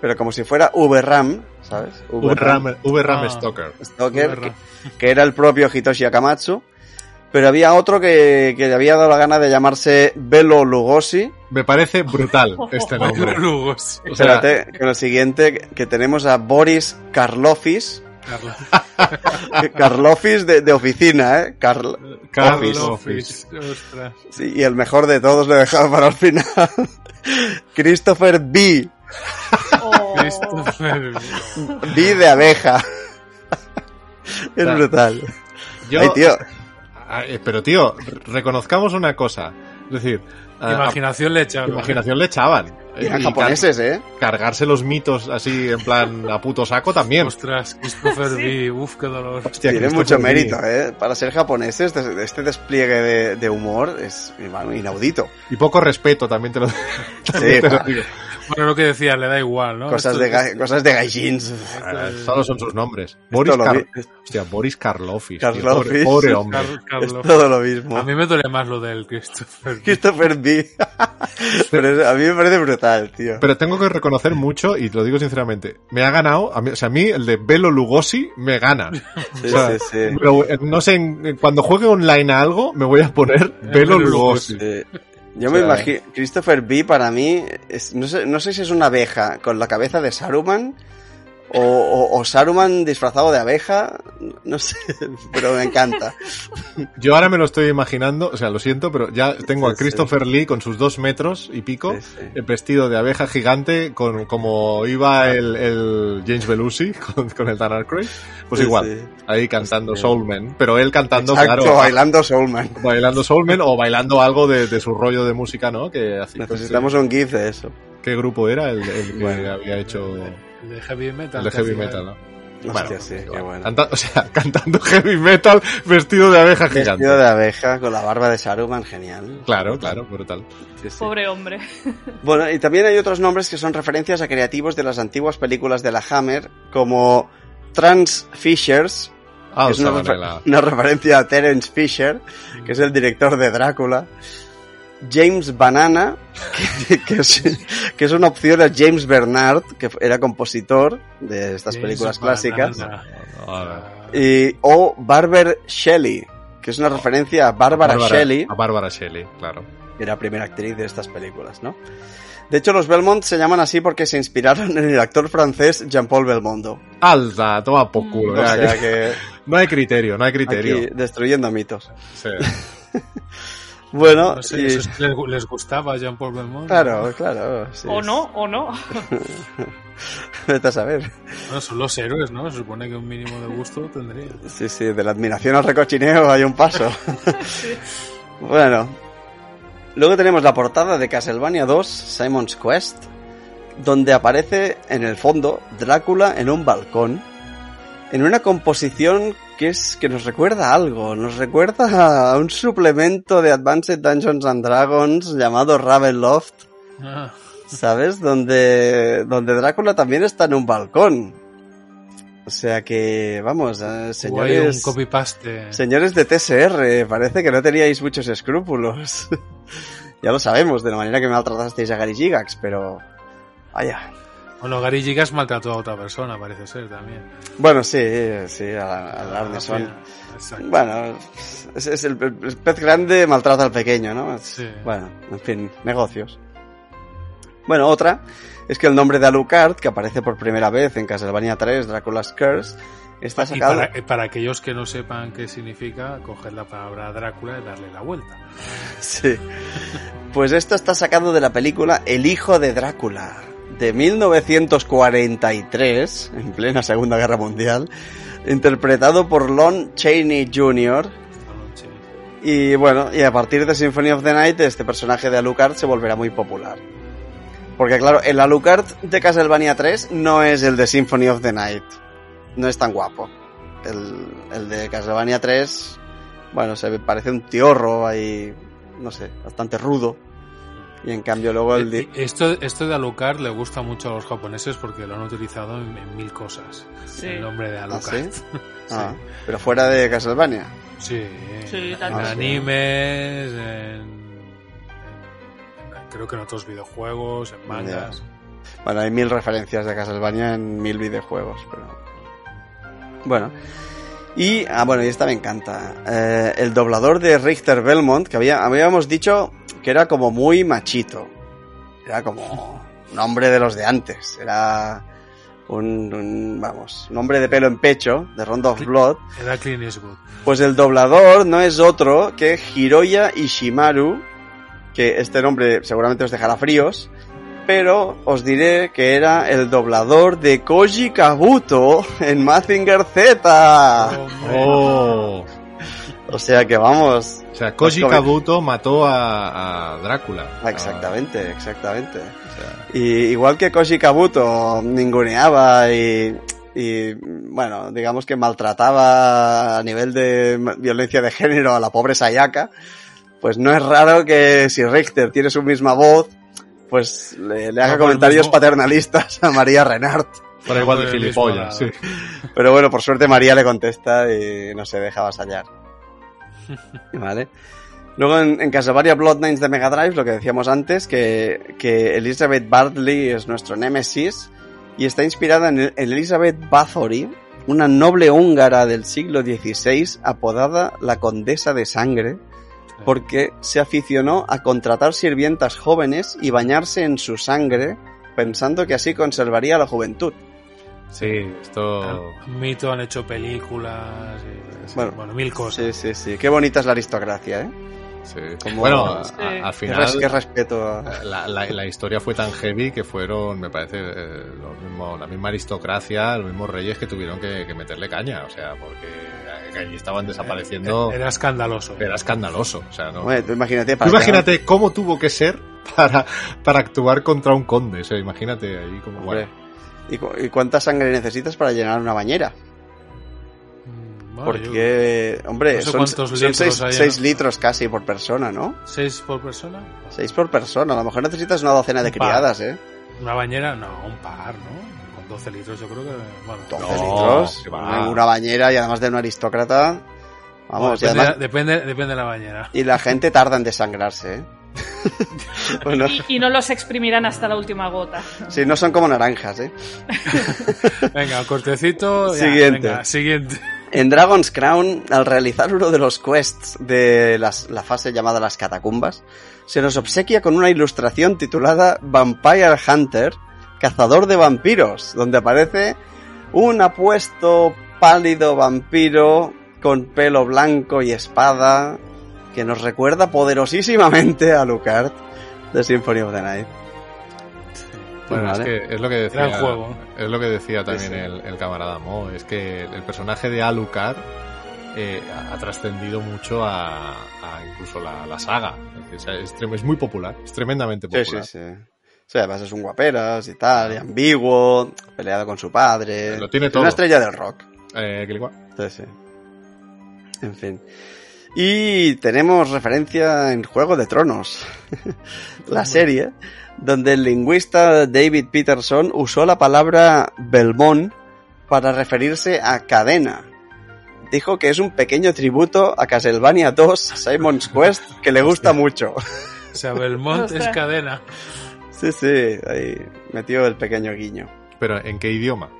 pero como si fuera VRAM, ¿sabes? V-Ram V-Ram Ah. Stoker. Stoker, que, que era el propio Hitoshi Akamatsu. Pero había otro que, que le había dado la gana de llamarse Belo Lugosi. Me parece brutal este nombre. Lugos. O sea, Espérate, con el siguiente, que- que tenemos a Boris Karlofis. Carla. Karlofis de, de oficina, ¿eh? Office. Office. Ostras. sí, y el mejor de todos lo he dejado para el final. Christopher B. Oh. Christopher. B de abeja. es brutal. Yo, Ay, tío. Ah, eh, Pero tío, re- reconozcamos una cosa. Es decir, a- Imaginación le a- echaron. imaginación le echaban. Y eran Y japoneses, ¿eh? car- cargarse los mitos así en plan a puto saco también. Ostras, Christopher B. Uf, qué dolor. Hostia, Christopher mucho mérito, ¿eh? Para ser japoneses, este despliegue de, de humor es inaudito. Y poco respeto también te lo, también te lo digo. Bueno, lo que decía, le da igual, ¿no? Cosas de, ga- cosas de gaijins. Ah, Solo son sus nombres. Boris, vi- Hostia, Boris Karloffis. tío. Pobre, pobre hombre. Es todo lo mismo. A mí me duele más lo del Christopher. B. Christopher B. Pero es- a mí me parece brutal, tío. Pero tengo que reconocer mucho, y te lo digo sinceramente, me ha ganado, a mí, o sea, a mí el de Belo Lugosi me gana. Sí, o sea, sí, sí. Pero, no sé, en- cuando juegue online a algo, me voy a poner Belo Belo Lugosi. Yo me imagino, Christopher B para mí, es- no, sé, no sé si es una abeja con la cabeza de Saruman o, o- o Saruman disfrazado de abeja, no sé, pero me encanta. Yo ahora me lo estoy imaginando, o sea, lo siento, pero ya tengo Sí, a Christopher Lee con sus dos metros y pico, Sí, eh, vestido de abeja gigante, con como iba el, el James Belushi con, con el Dan Aykroyd, pues igual, ahí cantando Sí. Soulman, pero él cantando, Exacto, claro, bailando Soulman. bailando Soulman o bailando algo de, de su rollo de música, ¿no? Que hacía- Necesitamos un GIF de eso. ¿Qué grupo era el, el que Bueno. había hecho El de heavy metal. el de heavy metal, no? Hostia, sí, qué bueno. Canta- o sea, cantando heavy metal vestido de abeja gigante. Vestido de abeja con la barba de Saruman, genial. Claro, claro, brutal. Sí, sí. Pobre hombre. Bueno, y también hay otros nombres que son referencias a creativos de las antiguas películas de la Hammer, como Trans Fishers, Ah, que es una, refer- la- una referencia a Terence Fisher, que es el director de Drácula. James Banana, que, que es, que es una opción a James Bernard, que era compositor de estas James películas Banana. clásicas. Y, o Barber Shelley, que es una referencia a Bárbara Shelley, A Bárbara Shelley, claro. que era primera actriz de estas películas, ¿no? De hecho, los Belmont se llaman así porque se inspiraron en el actor francés Jean-Paul Belmondo. Alta, toma por culo. O ya, sea que- que No hay criterio, no hay criterio. aquí destruyendo mitos. Sí. Bueno, No sé, y- eso es que les, les gustaba a Jean-Paul Belmont. claro, claro. sí, O no, o no. Vete a saber. Bueno, son los héroes, ¿no? Se supone que un mínimo de gusto tendría. Sí, sí, de la admiración al recochineo hay un paso. bueno, luego tenemos la portada de Castlevania 2, Simon's Quest, donde aparece en el fondo Drácula en un balcón, en una composición que es que nos recuerda a algo, nos recuerda a un suplemento de Advanced Dungeons and Dragons llamado Ravenloft, Ah, ¿sabes? Donde, donde Drácula también está en un balcón. O sea que, vamos, eh, señores... un copy-paste. Señores de TSR, parece que no teníais muchos escrúpulos. ya lo sabemos, de la manera que maltratasteis a Gary Gigax, pero... Vaya. Bueno, Gary Gigas maltrató a otra persona, parece ser también. Bueno, sí, sí, a, a la Ah, Arneson. Exacto. Bueno, es, es el, el pez grande maltrata al pequeño, ¿no? Es- Sí. Bueno, en fin, negocios. Bueno, otra es que el nombre de Alucard, que aparece por primera vez en Castlevania 3, Dracula's Curse, está Y sacado... para, para aquellos que no sepan qué significa, coger la palabra Drácula y darle la vuelta. Sí. Pues esto está sacado de la película El hijo de Drácula, de 1943, en plena Segunda Guerra Mundial, interpretado por Lon Chaney Jr. Y bueno, y a partir de Symphony of the Night este personaje de Alucard se volverá muy popular. Porque claro, el Alucard de Castlevania 3 no es el de Symphony of the Night. No es tan guapo. El, el de Castlevania 3, bueno, se parece un tiorro ahí, no sé, bastante rudo. Y en cambio luego el... Eh, di- Esto, esto de Alucard le gusta mucho a los japoneses porque lo han utilizado en, en mil cosas. Sí. El nombre de Alucard. sí? Ah, pero fuera de Castlevania. Sí, Sí, en tanto. animes, en, en- creo que en otros videojuegos, en mangas. Bueno, hay mil referencias de Castlevania en mil videojuegos, pero... Bueno. Y, ah, bueno, y esta me encanta. Eh, el doblador de Richter Belmont, que había, habíamos dicho que era como muy machito. Era como un hombre de los de antes. Era un, un, vamos, un hombre de pelo en pecho, de Rondo of Blood. Era Clint Eastwood. Pues el doblador no es otro que Hiroya Ishimaru, que este nombre seguramente os dejará fríos, pero os diré que era el doblador de Koji Kabuto en Mazinger Z. Oh, O sea que vamos. O sea, Koji Pues Kabuto mató a, a Drácula. Ah, Exactamente, exactamente. O sea, Y igual que Koji Kabuto ninguneaba y, y, bueno, digamos que maltrataba a nivel de violencia de género a la pobre Sayaka, pues no es raro que si Richter tiene su misma voz, pues le, le haga el comentarios mismo- paternalistas a María Renard. Fuera igual de gilipollas, sí. Pero bueno, por suerte María le contesta y no se deja avasallar. ¿Vale? Luego en, en Castlevania Bloodlines de Mega Drive, lo que decíamos antes, que, que Elizabeth Bartley es nuestro némesis y está inspirada en, el- en Elizabeth Bathory, una noble húngara del siglo XVI apodada la Condesa de Sangre, porque se aficionó a contratar sirvientas jóvenes y bañarse en su sangre, pensando que así conservaría la juventud. Sí, esto... Han- Mito han hecho películas, y- Bueno, bueno, mil cosas. Sí, sí, sí. Qué bonita es la aristocracia, ¿eh? sí. Como- Bueno, a- Sí. a- al Qué, final... res- qué respeto. a- La, la- la historia fue tan heavy que fueron, me parece, eh, lo mismo- la misma aristocracia, los mismos reyes que tuvieron que, que meterle caña, o sea, porque eh, allí estaban desapareciendo. Era escandaloso. Era escandaloso, o sea, ¿no? Hombre, tú imagínate, Tú imagínate cómo tuvo que ser para, para actuar contra un conde, o sea, imagínate ahí como... Bueno. ¿y, cu- y cuánta sangre necesitas para llenar una bañera? Bueno, yo- Porque, hombre, no sé son, cuántos son litros seis, hay, seis ¿no? litros casi por persona, ¿no? ¿Seis por persona? Seis por persona. A lo mejor necesitas una docena de criadas, ¿eh? Una bañera, no, un par, ¿no? Con 12 litros yo creo que... Bueno, 12 No, litros. Una bañera y además de un aristócrata. Vamos, y depende, además... depende, depende de la bañera. Y la gente tarda en desangrarse, ¿eh? bueno, Y, y no los exprimirán hasta la última gota. sí, no son como naranjas, ¿eh? Venga, cortecito. ya, Siguiente. venga, siguiente. En Dragon's Crown, al realizar uno de los quests de las- la fase llamada las catacumbas, se nos obsequia con una ilustración titulada Vampire Hunter, cazador de vampiros, donde aparece un apuesto pálido vampiro con pelo blanco y espada que nos recuerda poderosísimamente a Lucard de Symphony of the Night. Bueno, Vale. es que es lo que decía, Gran juego. es lo que decía también Sí, sí. El, el camarada Mo, es que el personaje de Alucard eh, ha ha trascendido mucho a, a incluso la, la saga. O sea, es, es muy popular, es tremendamente Sí, popular. sí, sí. O sea, además es un guaperas y tal, y ambiguo, peleado con su padre. Lo tiene Es todo. Una estrella del rock. Eh, que igual. Sí, sí. En fin. Y tenemos referencia en Juego de Tronos. la serie, donde el lingüista David Peterson usó la palabra Belmont para referirse a cadena. Dijo que es un pequeño tributo a Castlevania 2 Simon's Quest que le gusta mucho. O sea, Belmont es cadena. Sí, sí, ahí metió el pequeño guiño. Pero ¿en qué idioma?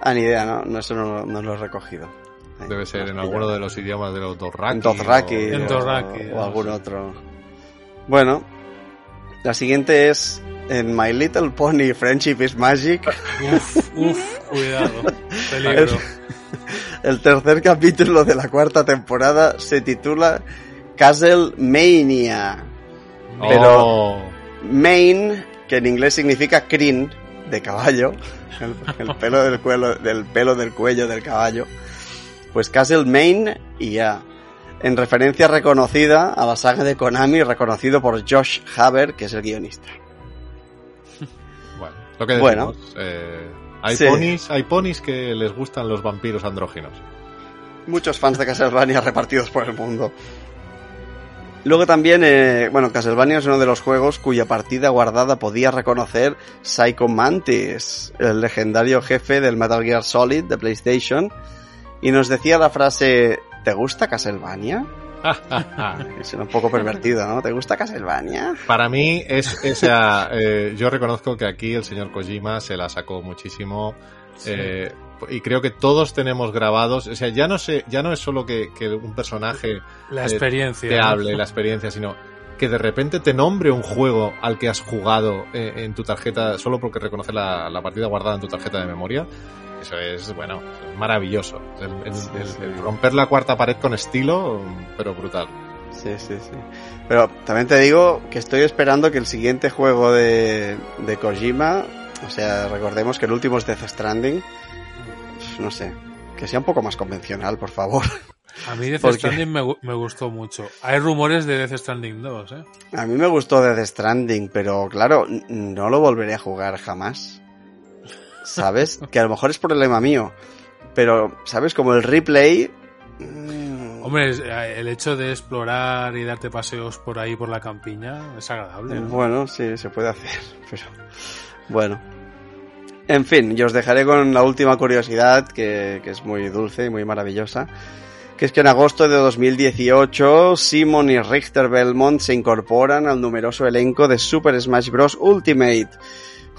Ah, ni idea, no, no eso no, no lo he recogido. Debe ser en alguno de los idiomas de los Dothraki. En Dothraki. o- En o- Dothraki, O, algún otro. Bueno, la siguiente es en My Little Pony Friendship is Magic. Uf, uf, cuidado. Peligro. El tercer capítulo de la cuarta temporada se titula Castle Mania. Pero- Oh, Mane, que en inglés significa crin, de caballo, el, el pelo del cuello, del pelo del cuello del caballo, pues Castle Mane y ya. En referencia reconocida a la saga de Konami, reconocido por Josh Haber, que es el guionista. bueno, lo que Bueno. decimos. eh, hay, Sí. ponis, hay ponis que les gustan los vampiros andróginos. Muchos fans de Castlevania repartidos por el mundo. Luego también, eh, bueno, Castlevania es uno de los juegos cuya partida guardada podía reconocer Psycho Mantis, el legendario jefe del Metal Gear Solid de PlayStation, y nos decía la frase, ¿te gusta Castlevania? Es un poco pervertido, ¿no? ¿Te gusta Castlevania? Para mí es esa. eh, yo reconozco que aquí el señor Kojima se la sacó muchísimo. eh, y creo que todos tenemos grabados. O sea, ya no sé, ya no es solo que, que un personaje La eh, experiencia. te ¿no? hable la experiencia, sino que de repente te nombre un juego al que has jugado eh, en tu tarjeta solo porque reconoce la, la partida guardada en tu tarjeta de memoria. Eso es, bueno, es maravilloso. El, el- el- el romper la cuarta pared con estilo, pero brutal. Sí, sí, sí. Pero también te digo que estoy esperando que el siguiente juego de, de Kojima, o sea, recordemos que el último es Death Stranding, no sé, que sea un poco más convencional, por favor. A mí Death Porque- Stranding me, me gustó mucho. Hay rumores de Death Stranding 2, ¿eh? A mí me gustó Death Stranding, pero claro, no lo volveré a jugar jamás. ¿Sabes? que a lo mejor es problema mío. Pero, ¿sabes? Como el replay... mm, Hombre, eh, el hecho de explorar y darte paseos por ahí, por la campiña, es agradable. ¿no? Bueno, sí, se puede hacer, pero bueno. En fin, yo os dejaré con la última curiosidad, que, que es muy dulce y muy maravillosa, que es que en agosto de 2018, Simon y Richter Belmont se incorporan al numeroso elenco de Super Smash Bros. Ultimate,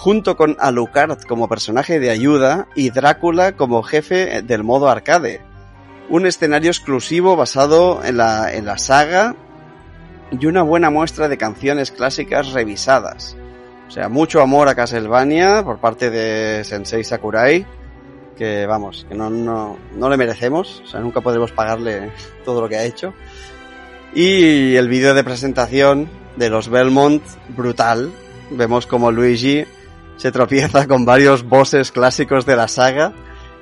junto con Alucard como personaje de ayuda y Drácula como jefe del modo arcade. Un escenario exclusivo basado en la, en la saga y una buena muestra de canciones clásicas revisadas. O sea, mucho amor a Castlevania por parte de Sensei Sakurai, que vamos, que no, no, no le merecemos, o sea, nunca podremos pagarle todo lo que ha hecho. Y el vídeo de presentación de los Belmont, brutal. Vemos como Luigi se tropieza con varios bosses clásicos de la saga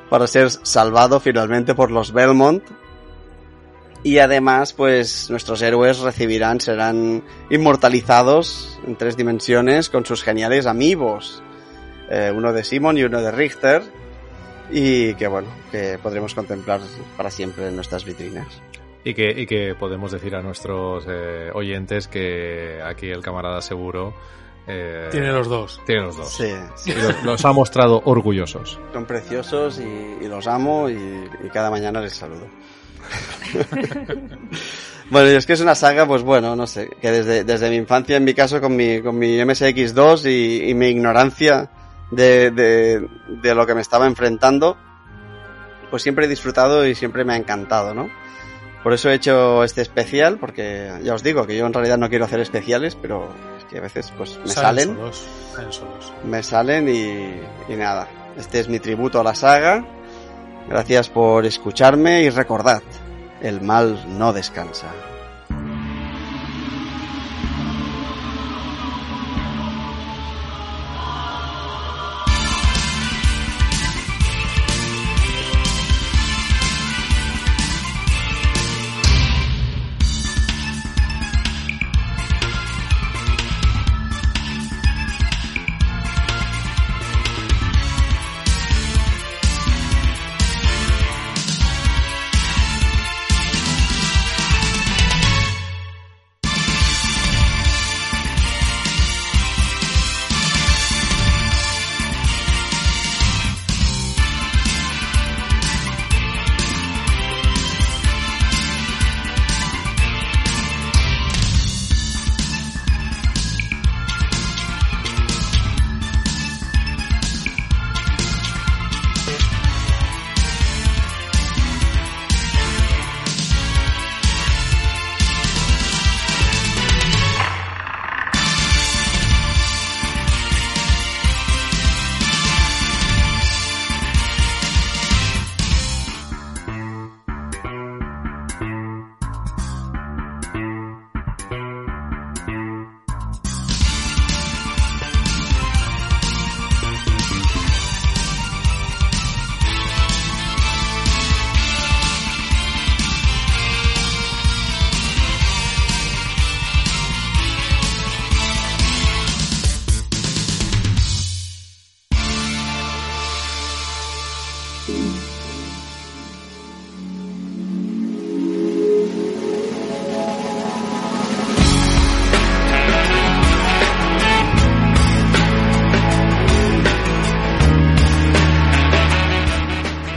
para ser salvado finalmente por los Belmont, y además, pues nuestros héroes recibirán, serán inmortalizados en tres dimensiones con sus geniales amigos. Eh, uno de Simon y uno de Richter. Y que bueno, que podremos contemplar para siempre en nuestras vitrinas. Y que, y que podemos decir a nuestros eh, oyentes que aquí el camarada seguro eh, Tiene los dos. tiene los dos. Sí, sí, Y los, los ha mostrado orgullosos. son preciosos y, y los amo y, y cada mañana les saludo. bueno, y es que es una saga, pues bueno, no sé, que desde, desde mi infancia, en mi caso, con mi, con mi MSX2 y, y mi ignorancia de, de, de lo que me estaba enfrentando, pues siempre he disfrutado y siempre me ha encantado, ¿no? Por eso he hecho este especial, porque ya os digo que yo en realidad no quiero hacer especiales, pero es que a veces pues me salen solos. Salen solos. me salen y, y nada. Este es mi tributo a la saga. Gracias por escucharme y recordad, el mal no descansa.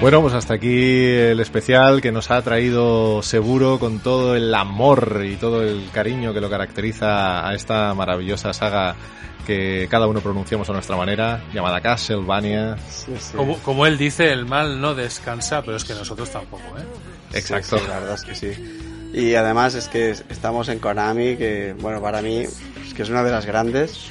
Bueno, pues hasta aquí el especial que nos ha traído seguro con todo el amor y todo el cariño que lo caracteriza a esta maravillosa saga que cada uno pronunciamos a nuestra manera, llamada Castlevania. Como, como él dice, el mal no descansa, pero es que nosotros tampoco, ¿eh? Exacto. Sí, sí, la verdad es que sí. Y además es que estamos en Konami, que bueno, para mí es que es una de las grandes.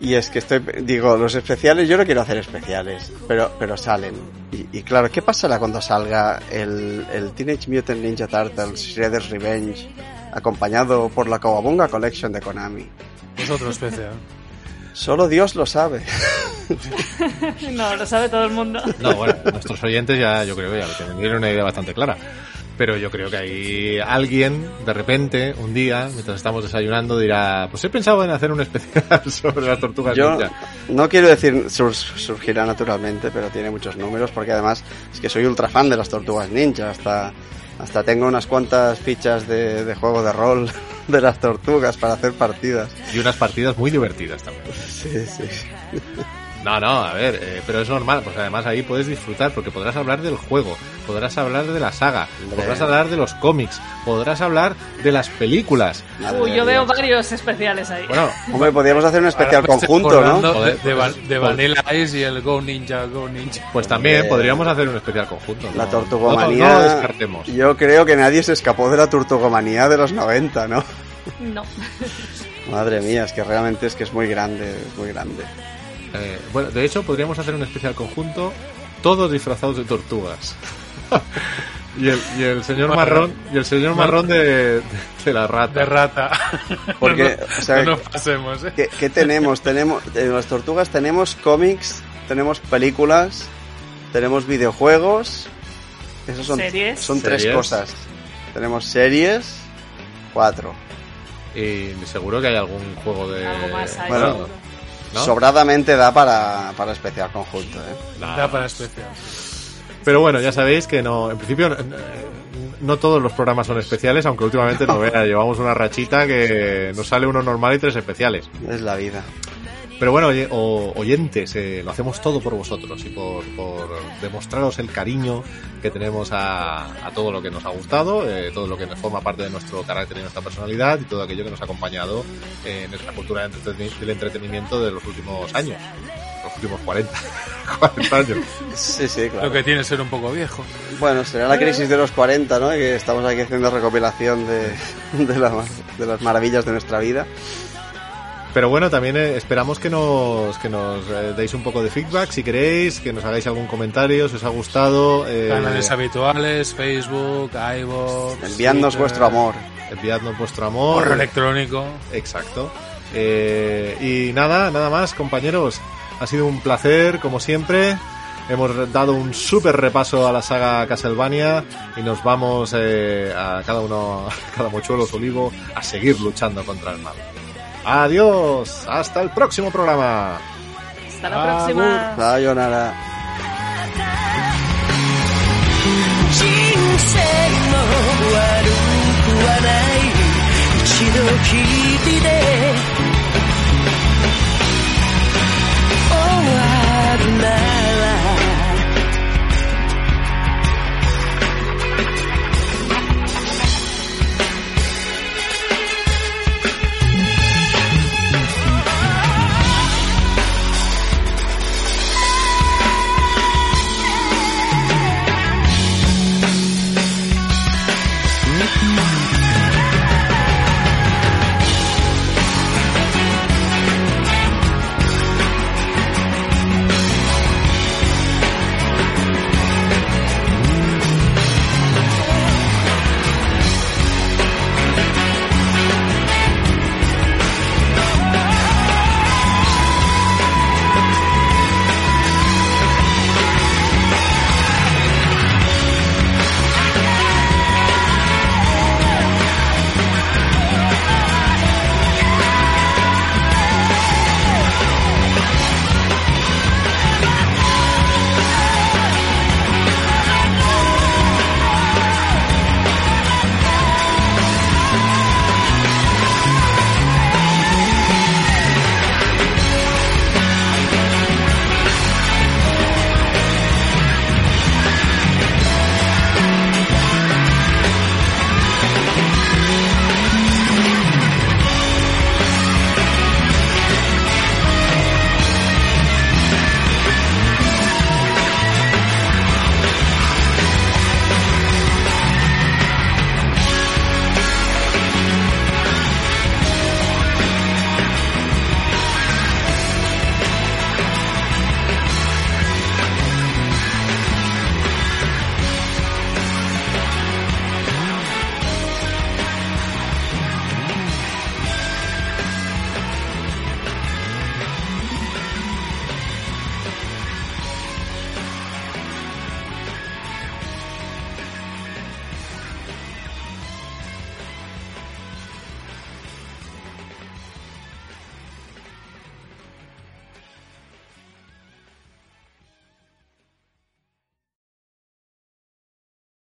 Y es que estoy, digo, los especiales, yo no quiero hacer especiales, pero, pero salen. Y, y claro, ¿qué pasará cuando salga el, el Teenage Mutant Ninja Turtles Shredder's Revenge acompañado por la Kawabunga Collection de Konami? Es otro especial. Solo Dios lo sabe. No, lo sabe todo el mundo. No, bueno, nuestros oyentes ya, yo creo que ya tienen una idea bastante clara. Pero yo creo que hay alguien, de repente, un día, mientras estamos desayunando, dirá, pues he pensado en hacer un especial sobre las tortugas Yo ninja. no quiero decir sur- surgirá naturalmente, pero tiene muchos números porque además es que soy ultra fan de las tortugas ninja. Hasta, hasta tengo unas cuantas fichas de, de juego de rol de las tortugas para hacer partidas. Y unas partidas muy divertidas también. Sí, sí. No, no, a ver, eh, pero es normal, pues además ahí puedes disfrutar porque podrás hablar del juego, podrás hablar de la saga, Hombre. podrás hablar de los cómics, podrás hablar de las películas. Uy, yo veo varios especiales ahí. Bueno, Hombre, podríamos hacer un especial conjunto, ¿no? Joder, De, de pues- de Vanilla Ice y el Go Ninja, Go Ninja. pues también Hombre. podríamos hacer un especial conjunto. La ¿no? tortugomanía. No, no lo descartemos. Yo creo que nadie se escapó de la tortugomanía de los 90, ¿no? No. Madre mía, es que realmente es que es muy grande, es muy grande. Eh, bueno, de hecho, podríamos hacer un especial conjunto, todos disfrazados de tortugas. y, el, y el señor marrón, y el señor marrón de, de la rata. De rata. Porque, no, o sea, no nos pasemos, ¿eh? ¿Qué, qué tenemos? tenemos? En las tortugas tenemos cómics, tenemos películas, tenemos videojuegos. Esos son, Series. son tres cosas. Tenemos series, cuatro. Y seguro que hay algún juego de. Algo más hay. Bueno, seguro. ¿No? Sobradamente da para, para especial conjunto. ¿eh? Da para especial. Pero bueno, ya sabéis que no, en principio no, no todos los programas son especiales, aunque últimamente no vea, llevamos una rachita que nos sale uno normal y tres especiales. Es la vida. Pero bueno, oye, o- oyentes, eh, lo hacemos todo por vosotros y por, por demostraros el cariño que tenemos a, a todo lo que nos ha gustado, eh, todo lo que nos forma parte de nuestro carácter y nuestra personalidad y todo aquello que nos ha acompañado eh, en nuestra cultura del entreteni- del entretenimiento de los últimos años, los últimos 40, 40 años. Sí, sí, claro. Lo que tiene ser un poco viejo. Bueno, será la crisis de los 40, ¿no? Que estamos aquí haciendo recopilación de, de, la- de las maravillas de nuestra vida. Pero bueno, también eh, esperamos que nos, que nos eh, deis un poco de feedback si queréis, que nos hagáis algún comentario, si os ha gustado. eh, Canales habituales, Facebook, iVoox. Enviadnos Twitter, vuestro amor. enviadnos vuestro amor. Correo electrónico. Exacto. Eh, y nada, nada más, compañeros. Ha sido un placer, como siempre. Hemos dado un súper repaso a la saga Castlevania y nos vamos eh, a cada uno, a cada mochuelo su olivo, a seguir luchando contra el mal. Adiós, hasta el próximo programa. Hasta la Agur. próxima. Sayonara.